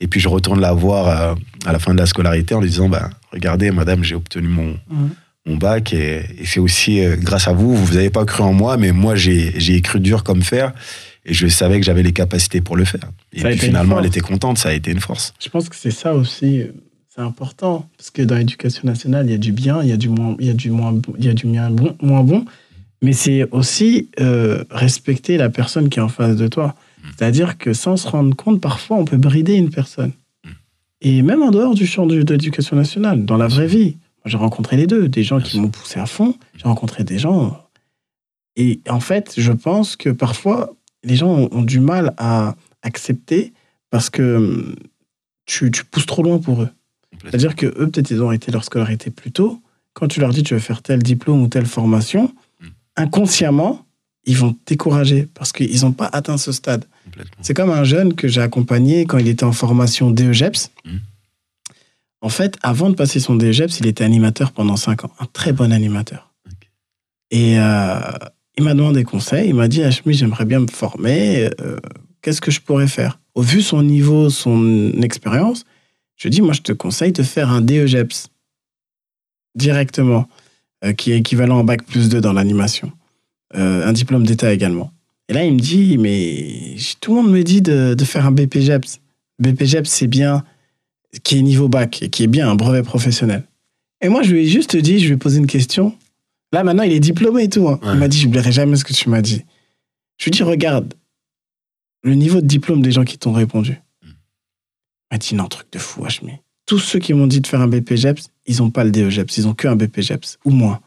A: Et puis je retourne la voir euh, à la fin de la scolarité en lui disant, bah, regardez, madame, j'ai obtenu mon,
B: Mhm.
A: mon bac et, et c'est aussi euh, grâce à vous. Vous n'avez pas cru en moi, mais moi, j'ai cru dur comme fer et je savais que j'avais les capacités pour le faire. Et puis finalement, elle était contente, ça a été une force.
B: Je pense que c'est ça aussi, euh, c'est important. Parce que dans l'éducation nationale, il y a du bien, il y a du moins, il y a du moins, bon- il y a du bien bon, moins bon. Mais c'est aussi euh, respecter la personne qui est en face de toi. C'est-à-dire que sans se rendre compte, parfois, on peut brider une personne. Et même en dehors du champ de, de l'éducation nationale, dans la vraie vie. Moi, j'ai rencontré les deux. Des gens qui m'ont poussé à fond. J'ai rencontré des gens. Et en fait, je pense que parfois, les gens ont, ont du mal à accepter parce que hum, tu, tu pousses trop loin pour eux. C'est-à-dire que eux, peut-être, ils ont arrêté leur scolarité plus tôt. Quand tu leur dis tu veux faire tel diplôme ou telle formation,
A: Mm.
B: inconsciemment, ils vont te décourager parce qu'ils n'ont pas atteint ce stade. C'est comme un jeune que j'ai accompagné quand il était en formation DEGEPS.
A: Mhm.
B: En fait, avant de passer son DEGEPS, il était animateur pendant 5 ans. Un très bon animateur. Et euh, il m'a demandé conseil. Il m'a dit, Hachmi, j'aimerais bien me former. euh, Qu'est-ce que je pourrais faire? Au vu son niveau, son expérience, je dis, moi, je te conseille de faire un DEGEPS directement, euh, qui est équivalent en bac plus 2 dans l'animation. Euh, un diplôme d'État également. Et là, il me dit, mais tout le monde me dit de, faire un BPGEPS. BPGEPS, c'est bien, qui est niveau bac et qui est bien un brevet professionnel. Et moi, je lui ai juste dit, je lui ai posé une question. Là, maintenant, il est diplômé et tout. hein.
A: Ouais.
B: Il m'a dit, j'oublierai jamais ce que tu m'as dit. Je lui ai dit, regarde, le niveau de diplôme des gens qui t'ont répondu.
A: Mm.
B: Il m'a dit, non, truc de fou, Hachmi. Tous ceux qui m'ont dit de faire un BPGEPS, ils n'ont pas le DEGEPS, ils n'ont qu'un BPGEPS, ou moins.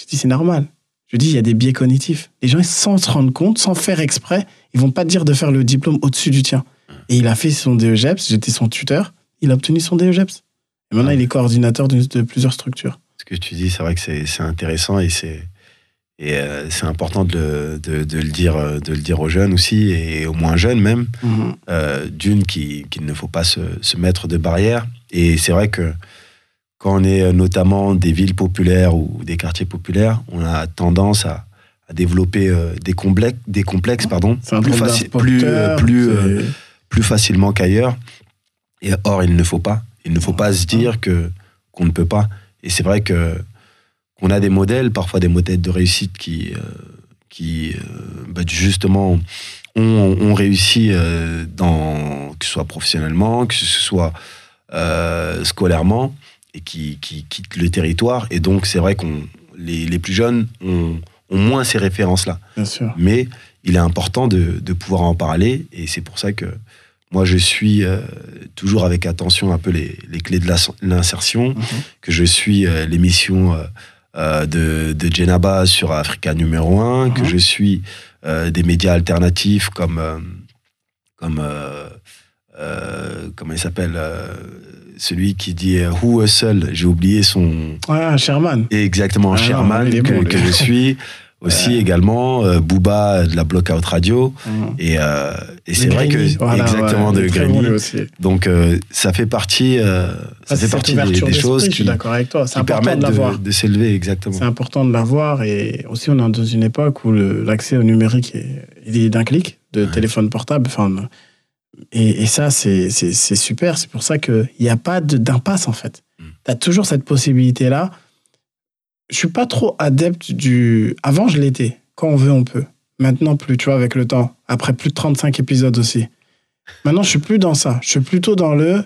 B: Je dis, c'est normal. Je dis, il y a des biais cognitifs. Les gens, sans se rendre compte, sans faire exprès, ils vont pas te dire de faire le diplôme au-dessus du tien. Et il a fait son DEGEPS, j'étais son tuteur, il a obtenu son DEGEPS. Et maintenant,
A: Ouais.
B: il est coordinateur de plusieurs structures.
A: Que tu dis, c'est vrai que c'est intéressant et c'est et euh, c'est important de le, de, de le dire euh, de le dire aux jeunes aussi et aux moins jeunes même. Euh, D'une qui- qu'il ne faut pas se, se mettre de barrières et c'est vrai que quand on est notamment des villes populaires ou des quartiers populaires, on a tendance à, à développer euh, des complexes, des complexes pardon, plus, faci- plus, plus, plus facilement qu'ailleurs. Et or, il ne faut pas. Il ne faut pas se dire que qu'on ne peut pas. Et c'est vrai que qu'on a des modèles, parfois des modèles de réussite qui, euh, qui euh, bah, justement ont, ont réussi euh, dans que ce soit professionnellement, que ce soit scolairement, et qui, qui quittent le territoire. Et donc, c'est vrai qu'on les, les plus jeunes ont, ont moins ces références-là
B: Bien sûr.
A: mais il est important de, de pouvoir en parler et c'est pour ça que moi je suis euh, toujours avec attention un peu les, les clés de l'insertion,
B: Mhm.
A: que je suis euh, l'émission euh, de, de Jenaba sur Africa numéro 1, que
B: Mhm.
A: je suis des médias alternatifs comme, comme comment il s'appelle celui qui dit Who Hustle, j'ai oublié son,
B: Ah, Sherman.
A: exactement,
B: Ah
A: Sherman, que,
B: bon,
A: que je suis. [LAUGHS] Aussi également, euh, Booba de la Blockout Radio.
B: Mhm.
A: Et, euh, et c'est vrai que.
B: Voilà,
A: exactement,
B: ouais, il
A: de
B: aussi.
A: Donc, euh, ça fait partie, euh, ça
B: Ah,
A: fait
B: c'est
A: partie des, des choses
B: Je
A: qui,
B: suis d'accord avec toi. C'est important de l'avoir.
A: de, de s'élever, exactement.
B: C'est important de l'avoir et aussi on est dans une époque où l'accès au numérique est, il est d'un clic de
A: Ouais.
B: téléphone portable. Enfin, et, et ça, c'est super. C'est pour ça qu'il n'y a pas d'impasse en fait.
A: Mm.
B: Tu as toujours cette possibilité-là. Je suis pas trop adepte du. Avant, je l'étais. Quand on veut, on peut. Maintenant, plus, tu vois, avec le temps. Après plus de 35 épisodes aussi. Maintenant, je suis plus dans ça. Je suis plutôt dans le.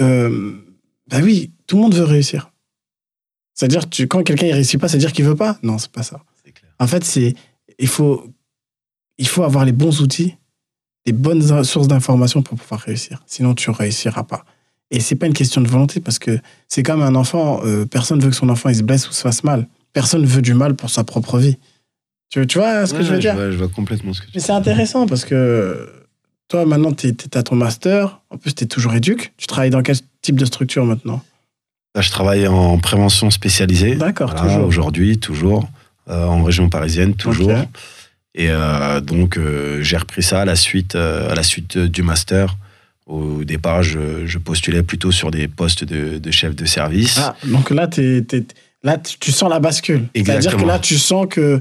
B: Euh, bah oui, tout le monde veut réussir. C'est-à-dire, tu, quand quelqu'un ne réussit pas, c'est-à-dire qu'il veut pas? Non, c'est pas ça.
A: Clair.
B: En fait, c'est il faut, il faut avoir les bons outils, les bonnes sources d'informations pour pouvoir réussir. Sinon, tu ne réussiras pas. Et c'est pas une question de volonté parce que c'est comme un enfant. euh, personne veut que son enfant il se blesse ou se fasse mal. Personne veut du mal pour sa propre vie. Tu, tu vois ce que je veux dire?
A: vois, je vois complètement ce que tu
B: Mais c'est intéressant parce que toi, maintenant, tu as ton master. En plus, tu es toujours éduque. Tu travailles dans quel type de structure maintenant?
A: Là, je travaille en prévention spécialisée.
B: D'accord,
A: Voilà,
B: toujours.
A: Aujourd'hui, toujours. euh, en région parisienne, toujours. Et euh, donc, euh, j'ai repris ça à la suite, à la suite du master. Au départ, je, je postulais plutôt sur des postes de, de chef de service.
B: Ah, donc là, tu sens la bascule. C'est-à-dire que là, tu sens que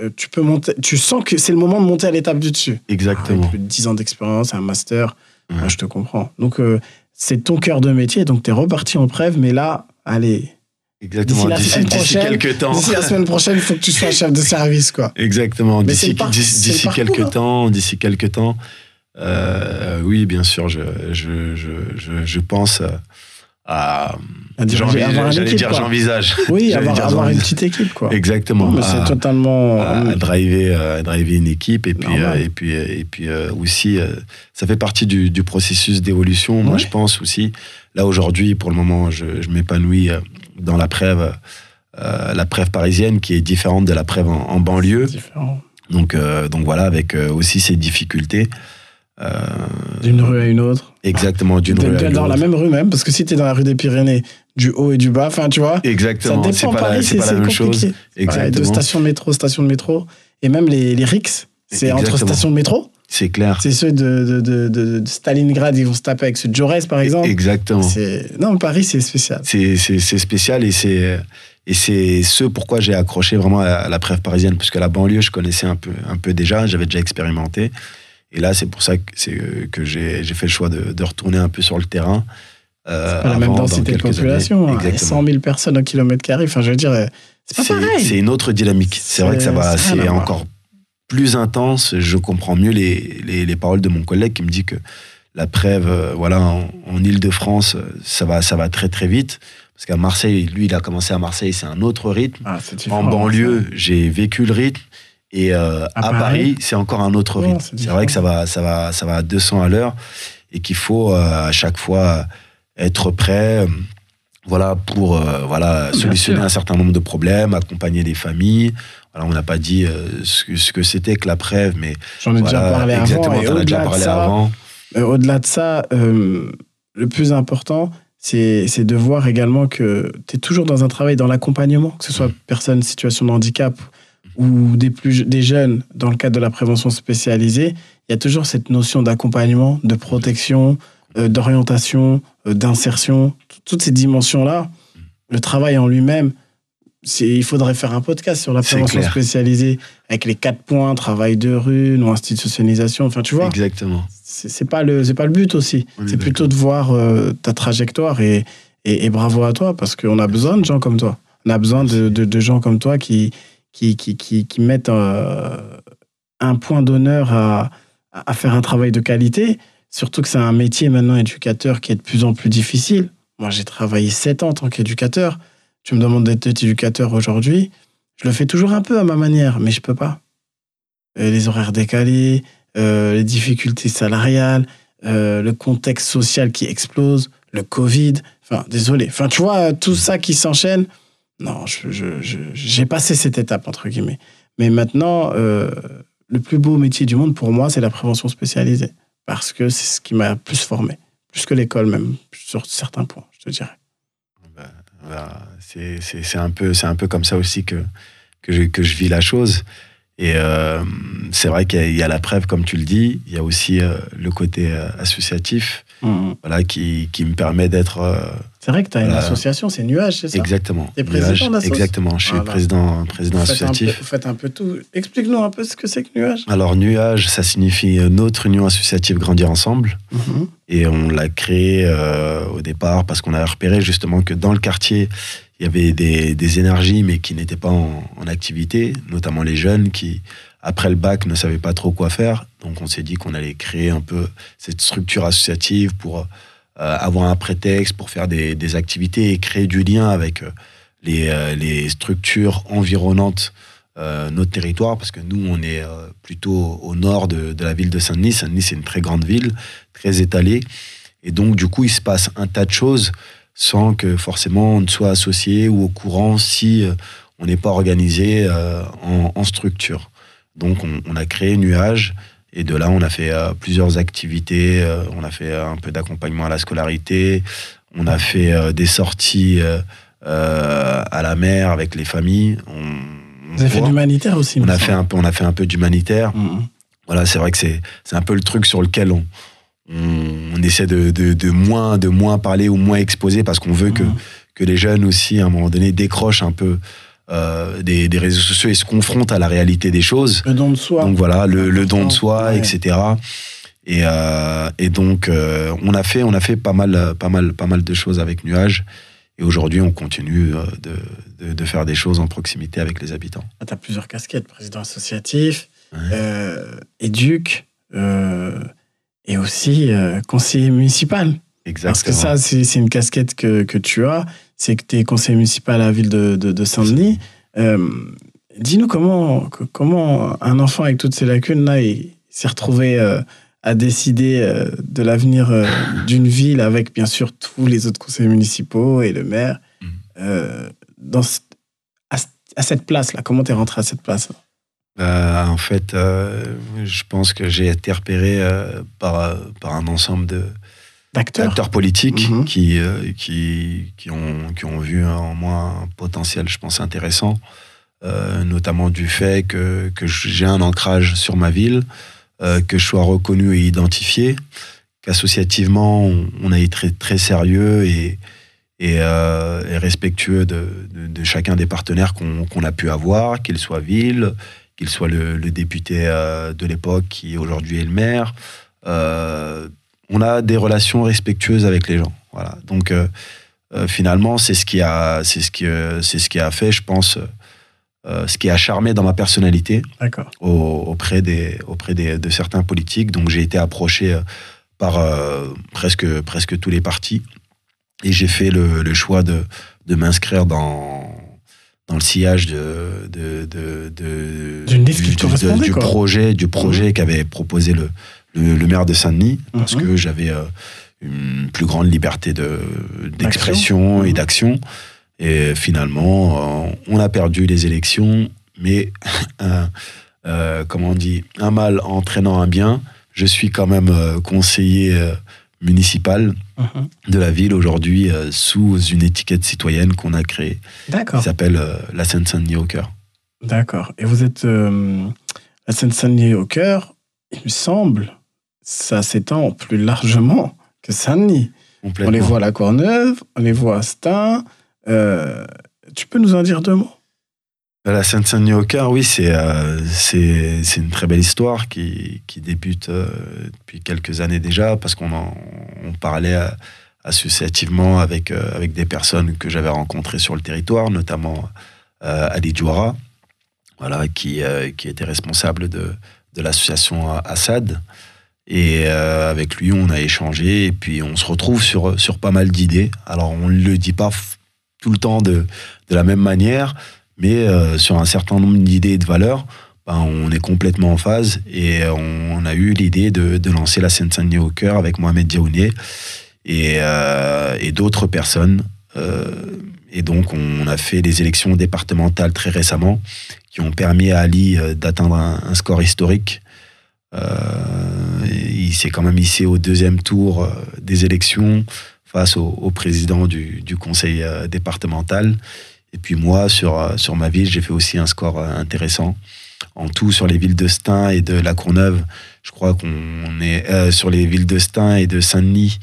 B: euh, tu peux monter. Tu sens que c'est le moment de monter à l'étape du dessus.
A: Exactement.
B: Avec plus de 10 ans d'expérience, un master,
A: Ouais.
B: moi, je te comprends. Donc, euh, c'est ton cœur de métier. Donc, tu es reparti en préve, mais là, allez,
A: Exactement.
B: D'ici
A: quelques temps.
B: d'ici la semaine prochaine, il faut que tu sois chef de service, quoi.
A: Exactement. D'ici quelques
B: hein.
A: temps, d'ici quelques temps, euh, oui, bien sûr, je, je, je, je, pense euh, à. J'allais dire j'envisage.
B: Oui, avoir, une petite équipe, quoi.
A: Exactement.
B: C'est totalement.
A: à, à driver, euh, à driver une équipe et puis, euh, et puis, euh, et puis euh, aussi, euh, ça fait partie du, du processus d'évolution. Moi,
B: Ouais.
A: je pense aussi. Là, aujourd'hui, pour le moment, je, je m'épanouis euh, dans la euh, la parisienne qui est différente de la preuve en, en banlieue.
B: différent.
A: Donc, euh, donc voilà, avec euh, aussi ces difficultés.
B: D'une rue à une autre.
A: Exactement, d'une rue à une autre.
B: Dans la même rue même, parce que si tu es dans la rue des Pyrénées, du haut et du bas, enfin tu vois.
A: Exactement,
B: ça dépend.
A: pas
B: Paris, c'est
A: la même chose.
B: Exactement. de station de métro, station de métro. Et même les, les RIX, c'est entre stations de métro.
A: C'est clair.
B: C'est ceux de, de, de, de, Stalingrad, ils vont se taper avec ceux de Jaurès, par exemple.
A: Exactement.
B: Non, Paris, c'est spécial.
A: C'est spécial et c'est. Et c'est ce pourquoi j'ai accroché vraiment à la preuve parisienne, parce que la banlieue, je connaissais un peu, un peu déjà, j'avais déjà expérimenté. Et là, c'est pour ça que, que j'ai fait le choix de, de, retourner un peu sur le terrain.
B: Euh, pas la même densité de population. Hein. 100 000 personnes au kilomètre carré. Enfin, je veux dire, c'est pas pareil.
A: C'est une autre dynamique. C'est vrai que ça va, c'est encore plus intense. Je comprends mieux les, les, les, paroles de mon collègue qui me dit que la euh, voilà, en, en Ile-de-France, ça va, ça va très très vite. Parce qu'à Marseille, lui, il a commencé à Marseille, c'est un autre rythme.
B: Ah,
A: en banlieue, j'ai vécu le rythme. Et euh, à, Paris, c'est encore un autre rythme. c'est vrai que ça va, ça va, ça va à 200 à l'heure et qu'il faut euh, à chaque fois être prêt, euh, voilà, pour euh, voilà solutionner un certain nombre de problèmes, accompagner les familles. Voilà, on n'a pas dit euh, ce, que c'était que la preuve, mais
B: j'en ai déjà parlé
A: exactement,
B: avant.
A: Exactement, déjà parlé avant.
B: Au-delà de ça, le plus important, c'est de voir également que tu es toujours dans un travail dans l'accompagnement, que ce soit personne situation de handicap ou des, plus, des jeunes dans le cadre de la prévention spécialisée. Il y a toujours cette notion d'accompagnement, de protection, euh, d'orientation, euh, d'insertion, toutes ces dimensions-là. Le travail en lui-même, il faudrait faire un podcast sur la prévention spécialisée avec les quatre points, travail de rue, non institut de socialisation. Enfin, tu vois.
A: Exactement.
B: C'est pas le, c'est pas le but aussi. C'est plutôt de voir euh, ta trajectoire et, et, bravo à toi parce qu'on a besoin de gens comme toi. On a besoin de, de, gens comme toi qui, qui, mettent un point d'honneur à, faire un travail de qualité. Surtout que c'est un métier maintenant, éducateur, qui est de plus en plus difficile. Moi, j'ai travaillé sept ans en tant qu'éducateur. Tu me demandes d'être éducateur aujourd'hui. Je le fais toujours un peu à ma manière, mais je peux pas. Euh, les horaires décalés, euh, les difficultés salariales, euh, le contexte social qui explose, le Covid. Enfin, désolé. Enfin, tu vois, tout ça qui s'enchaîne. Non, j'ai je, passé cette étape, entre guillemets. Mais maintenant, le plus beau métier du monde pour moi, c'est la prévention spécialisée parce que c'est ce qui m'a plus formé, plus que l'école même, sur certains points, je te dirais.
A: Bah, bah, c'est un, peu, un peu comme ça aussi que, que, je, que je vis la chose. Et euh, c'est vrai qu'il y, a la preuve, comme tu le dis, il y a aussi euh, le côté euh, associatif mmh. voilà, qui, qui me permet d'être
B: c'est vrai que tu as une association, c'est Nuage, c'est ça
A: Exactement.
B: Tu président
A: Nuage, Exactement, je suis président, président associatif.
B: vous faites un peu tout. Explique-nous un peu ce que c'est que Nuage.
A: Alors, Nuage, ça signifie euh, notre union associative Grandir Ensemble.
B: Mhm.
A: Et on l'a créé euh, au départ parce qu'on a repéré justement que dans le quartier, il y avait des, des énergies, mais qui n'étaient pas en, en, activité, notamment les jeunes qui, après le bac, ne savaient pas trop quoi faire. Donc, on s'est dit qu'on allait créer un peu cette structure associative pour euh, avoir un prétexte pour faire des, activités et créer du lien avec euh, les, euh, les structures environnantes notre territoire, parce que nous, on est plutôt au nord de, la ville de Saint-Denis. Saint-Denis, c'est une très grande ville, très étalée. Et donc, du coup, il se passe un tas de choses sans que forcément on ne soit associé ou au courant si on n'est pas organisé en, structure. Donc, on, on, a créé Nuage et de là, on a fait euh, plusieurs activités. Euh, on a fait un peu d'accompagnement à la scolarité. On a fait euh, des sorties à la mer avec les familles. On,
B: Vous avez fait d'humanitaire aussi.
A: On a fait un peu, on a fait un peu d'humanitaire.
B: Mm-hmm.
A: Voilà, c'est vrai que c'est c'est un peu le truc sur lequel on on, essaie de, de, de, moins de moins parler ou moins exposer parce qu'on veut que
B: Mm-hmm.
A: que les jeunes aussi à un moment donné décrochent un peu euh, des, des, réseaux sociaux et se confrontent à la réalité des choses.
B: Le don de soi.
A: Donc voilà, le, le don de soi,
B: ouais.
A: etc. Et, euh, et donc euh, on a fait, on a fait pas mal, pas mal, pas mal de choses avec Nuage. Et aujourd'hui, on continue de, de, de, faire des choses en proximité avec les habitants.
B: Ah, tu as plusieurs casquettes, président associatif,
A: Ouais.
B: euh, éduc, euh, et aussi euh, conseiller municipal.
A: Exactement.
B: Parce que ça, c'est c'est une casquette que, que tu as, c'est que tu es conseiller municipal à la ville de, de, de Saint-Denis. Euh, Dis-nous comment, comment un enfant avec toutes ces lacunes-là, il s'est retrouvé euh, à décider euh, de l'avenir [LAUGHS] d'une ville avec bien sûr tous les autres conseillers municipaux et le maire.
A: Mhm.
B: Dans, à, ce- à cette place-là, comment tu es rentré à cette place
A: Euh, en fait, euh, je pense que j'ai été repéré euh, par, par un ensemble de
B: D'acteurs.
A: politiques
B: Mhm.
A: qui, euh, qui, qui, ont, qui ont vu en moi un potentiel, je pense, intéressant, euh, notamment du fait que, que j'ai un ancrage sur ma ville, euh, que je sois reconnu et identifié, qu'associativement, on, on a été très, très sérieux et, et, et respectueux de, de, de chacun des partenaires qu'on qu'on a pu avoir, qu'il soit ville, qu'il soit le, le député de l'époque qui aujourd'hui est le maire. Euh, on a des relations respectueuses avec les gens. Voilà. Donc euh, euh, finalement, c'est ce qui a, c'est ce qui, euh, c'est ce qui a fait, je pense, ce qui a charmé dans ma personnalité auprès des, auprès des, de certains politiques. Donc j'ai été approché par presque, presque tous les partis et j'ai fait le, le choix de, de m'inscrire dans dans le sillage de, de, du, projet du projet qu'avait proposé le, le, le maire de Saint-Denis parce
B: Mhm.
A: que j'avais euh, une plus grande liberté de d'expression et
B: Mhm.
A: d'action et finalement euh, on a perdu les élections mais [LAUGHS] un, euh, comment on dit un mal entraînant un bien je suis quand même conseiller municipal
B: Mhm.
A: de la ville aujourd'hui euh, sous une étiquette citoyenne qu'on a créée qui
B: D'accord.
A: s'appelle euh, la Seine-Saint-Denis au cœur.
B: D'accord. Et vous êtes la Seine-Saint-Denis au cœur, il me semble, ça s'étend plus largement que Saint-Denis. On les voit à la Courneuve, on les voit à Stein. Euh, tu peux nous en dire deux mots?
A: La Seine-Saint-Denis au cœur, oui, c'est euh, une très belle histoire qui, qui débute euh, depuis quelques années déjà, parce qu'on en- on parlait euh, associativement avec, euh, avec des personnes que j'avais rencontrées sur le territoire, notamment euh, Ali Djouara, voilà, qui, euh, qui était responsable de, de l'association Assad. Et euh, avec lui, on a échangé, et puis on se retrouve sur, sur pas mal d'idées. Alors, on ne le dit pas tout le temps de, de la même manière, mais euh, sur un certain nombre d'idées et de valeurs, ben, on est complètement en phase et on, a eu l'idée de, de lancer la Seine-Saint-Denis au cœur avec Mohamed Diaounié et, euh, et d'autres personnes. Euh, et donc, on a fait des élections départementales très récemment qui ont permis à Ali euh, d'atteindre un score historique. Euh, il s'est quand même hissé au deuxième tour euh, des élections face au, président du, conseil euh, départemental. Et puis moi, sur, sur ma ville, j'ai fait aussi un score intéressant. En tout, sur les villes de Stein et de La Courneuve, je crois qu'on est sur les villes de Stein et de Saint-Denis.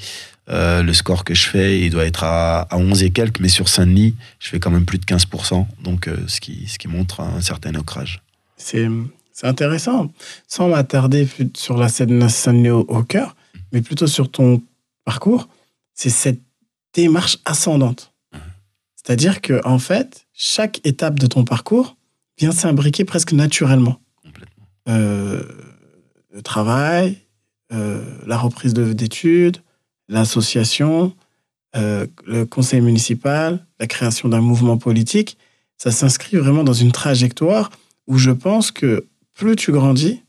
A: le score que je fais, il doit être à, à 11 et quelques, mais sur Saint-Denis, je fais quand même plus de 15%, donc ce, qui, ce qui montre un certain ancrage.
B: C'est c'est intéressant. Sans m'attarder sur la scène Saint-Denis au, au cœur, mais plutôt sur ton parcours, c'est cette démarche ascendante.
A: Mhm.
B: C'est-à-dire que en fait, chaque étape de ton parcours vient s'imbriquer presque naturellement.
A: Complètement.
B: Euh, le travail, euh, la reprise de- d'études, l'association, euh, le conseil municipal, la création d'un mouvement politique, ça s'inscrit vraiment dans une trajectoire où je pense que plus tu grandis,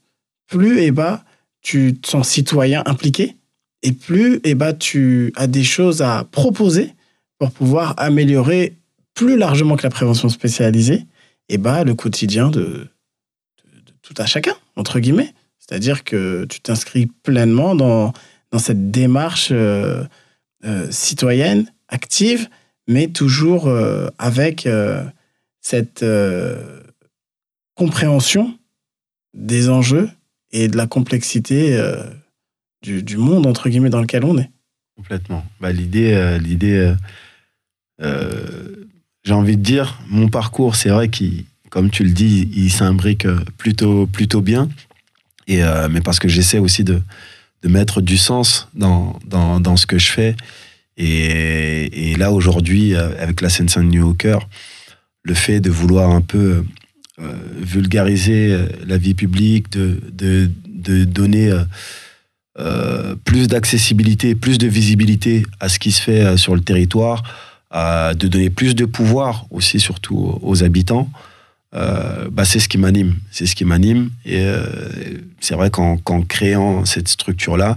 B: plus eh ben, tu te sens citoyen impliqué et plus eh ben, tu as des choses à proposer pour pouvoir améliorer plus largement que la prévention spécialisée eh ben, le quotidien de, tout à chacun, entre guillemets. C'est-à-dire que tu t'inscris pleinement dans, cette démarche euh, euh, citoyenne, active, mais toujours euh, avec cette compréhension des enjeux et de la complexité euh, du, monde, entre guillemets, dans lequel on est.
A: Complètement. Bah, l'idée, euh, l'idée, euh, j'ai envie de dire, mon parcours, c'est vrai qu'il, comme tu le dis, il s'imbrique plutôt, plutôt bien. Et mais parce que j'essaie aussi de, de mettre du sens dans, dans, dans ce que je fais. Et, là aujourd'hui, avec la Seine-Saint-Denis au le fait de vouloir un peu vulgariser euh, la vie publique, de, de, de donner euh, euh, plus d'accessibilité, plus de visibilité à ce qui se fait euh, sur le territoire, de donner plus de pouvoir aussi surtout aux, habitants, euh, bah, c'est ce qui m'anime. C'est ce qui m'anime. Et euh, c'est vrai qu'en créant cette structure-là,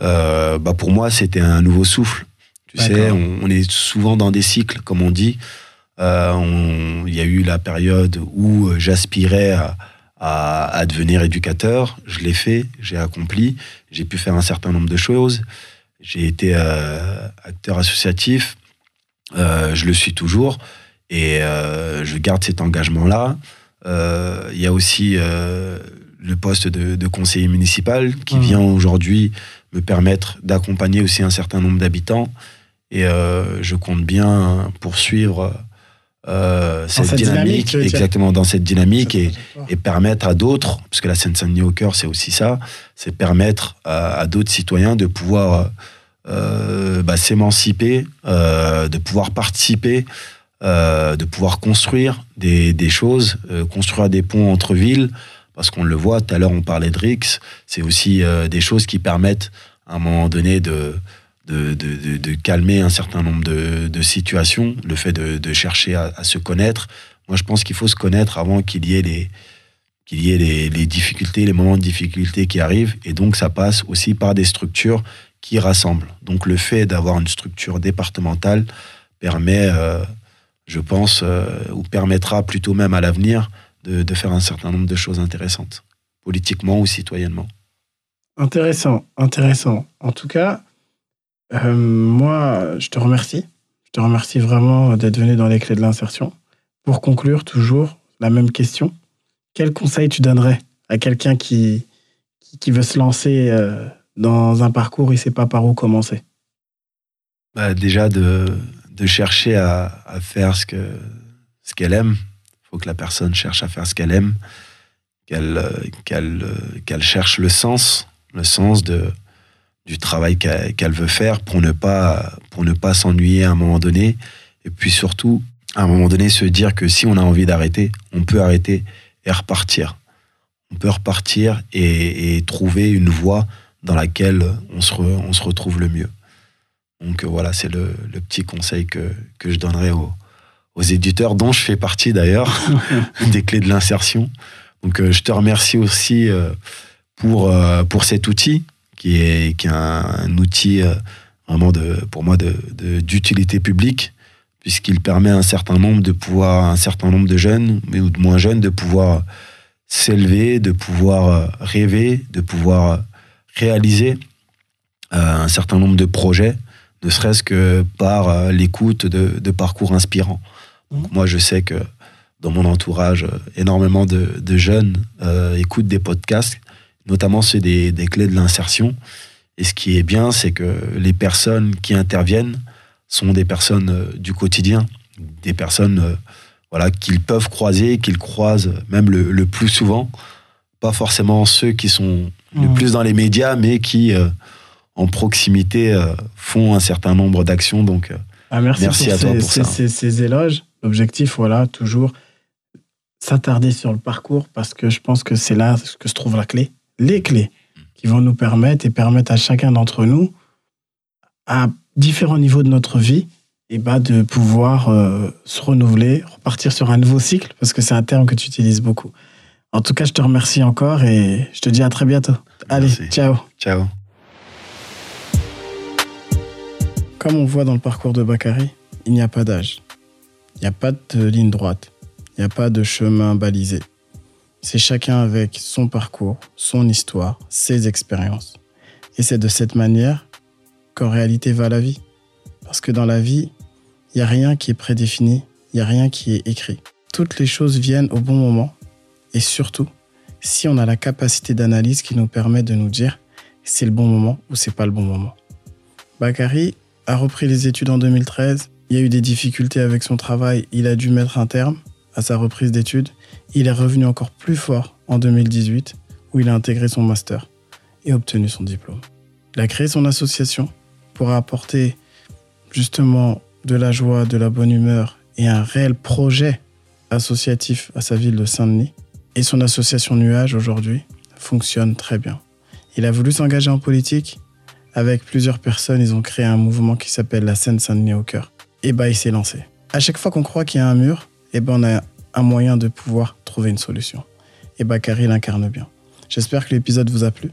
A: euh, bah, pour moi, c'était un nouveau souffle. Tu sais, on est souvent dans des cycles, comme on dit. Euh, Il y a eu la période où j'aspirais à, à, devenir éducateur. Je l'ai fait, j'ai accompli, j'ai pu faire un certain nombre de choses. J'ai été euh, acteur associatif, euh, je le suis toujours et euh, je garde cet engagement-là. Il y a aussi le poste de, conseiller municipal qui mmh. vient aujourd'hui me permettre d'accompagner aussi un certain nombre d'habitants et je compte bien poursuivre euh, cette, dynamique, exactement dans cette dynamique et, et, permettre à d'autres, parce que la Seine-Saint-Denis au cœur, c'est aussi ça, c'est permettre à, d'autres citoyens de pouvoir euh, bah, s'émanciper, euh, de pouvoir participer, de pouvoir construire des, des choses, construire des ponts entre villes, parce qu'on le voit, tout à l'heure on parlait de RIX, c'est aussi des choses qui permettent à un moment donné de, de, calmer un certain nombre de, situations, le fait de, chercher à, se connaître. Moi, je pense qu'il faut se connaître avant qu'il y ait les qu'il y ait les, difficultés, les moments de difficulté qui arrivent. Et donc, ça passe aussi par des structures qui rassemblent. Donc, le fait d'avoir une structure départementale permet, euh, je pense, euh, ou permettra plutôt même à l'avenir de, de faire un certain nombre de choses intéressantes, politiquement ou citoyennement.
B: Intéressant, intéressant. En tout cas, euh, moi, je te remercie. Je te remercie vraiment d'être venu dans les clés de l'insertion. Pour conclure, toujours la même question. Quel conseil tu donnerais à quelqu'un qui, qui, veut se lancer euh, dans un parcours, il ne sait pas par où commencer?
A: Bah, Déjà, de, de chercher à, faire ce qu'elle ce qu'elle aime. Il faut que la personne cherche à faire ce qu'elle aime, qu'elle qu'elle qu'elle cherche le sens, le sens de, du travail qu'elle veut faire pour ne pas pour ne pas s'ennuyer à un moment donné. Et puis surtout à un moment donné se dire que si on a envie d'arrêter on peut arrêter et repartir. On peut repartir et, trouver une voie dans laquelle on se, on se retrouve le mieux. Donc voilà c'est le, petit conseil que, que je donnerai aux, aux éditeurs dont je fais partie d'ailleurs [LAUGHS] des clés de l'insertion. Donc euh, je te remercie aussi euh, pour, euh, pour cet outil qui est, qui est un, outil euh, vraiment de, pour moi d'utilité de, publique, puisqu'il permet à un certain nombre de pouvoir, un certain nombre de jeunes, mais ou de moins jeunes, de pouvoir s'élever, de pouvoir euh, rêver, de pouvoir euh, réaliser un certain nombre de projets, ne serait-ce que par l'écoute de, de, parcours inspirants. Mmh. moi, je sais que dans mon entourage, énormément de, de jeunes écoutent des podcasts notamment ceux des, clés de l'insertion. Et ce qui est bien, c'est que les personnes qui interviennent sont des personnes euh, du quotidien, des personnes euh, voilà, qu'ils peuvent croiser, qu'ils croisent même le, plus souvent. Pas forcément ceux qui sont le mmh. plus dans les médias, mais qui, euh, en proximité, font un certain nombre d'actions. Donc,
B: ah, merci, à toi pour ça. Ces, éloges. L'objectif, voilà, toujours s'attarder sur le parcours parce que je pense que c'est là que se trouve la clé les clés qui vont nous permettre et permettre à chacun d'entre nous, à différents niveaux de notre vie, et eh ben de pouvoir euh, se renouveler, repartir sur un nouveau cycle, parce que c'est un terme que tu utilises beaucoup. En tout cas, je te remercie encore et je te dis à très bientôt. Allez, ciao.
A: Ciao.
B: Comme on voit dans le parcours de Bakary, il n'y a pas d'âge. Il n'y a pas de ligne droite. Il n'y a pas de chemin balisé. C'est chacun avec son parcours, son histoire, ses expériences. Et c'est de cette manière qu'en réalité va la vie. Parce que dans la vie, il n'y a rien qui est prédéfini, il n'y a rien qui est écrit. Toutes les choses viennent au bon moment. Et surtout, si on a la capacité d'analyse qui nous permet de nous dire c'est le bon moment ou c'est pas le bon moment. Bakary a repris les études en 2013. Il y a eu des difficultés avec son travail. Il a dû mettre un terme à sa reprise d'études il est revenu encore plus fort en 2018 où il a intégré son master et obtenu son diplôme. Il a créé son association pour apporter justement de la joie, de la bonne humeur et un réel projet associatif à sa ville de Saint-Denis. Et son association Nuage aujourd'hui fonctionne très bien. Il a voulu s'engager en politique. Avec plusieurs personnes, ils ont créé un mouvement qui s'appelle la Seine-Saint-Denis au cœur. Et bah, il s'est lancé. À chaque fois qu'on croit qu'il y a un mur, et ben on a un moyen de pouvoir trouver une solution. Et Bakary l'incarne bien. J'espère que l'épisode vous a plu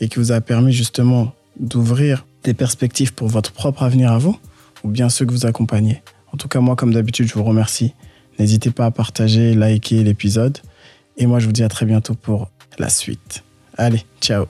B: et qui vous a permis justement d'ouvrir des perspectives pour votre propre avenir à vous ou bien ceux que vous accompagnez. En tout cas, moi, comme d'habitude, je vous remercie. N'hésitez pas à partager, liker l'épisode Et moi, je vous dis à très bientôt pour la suite. Allez, ciao.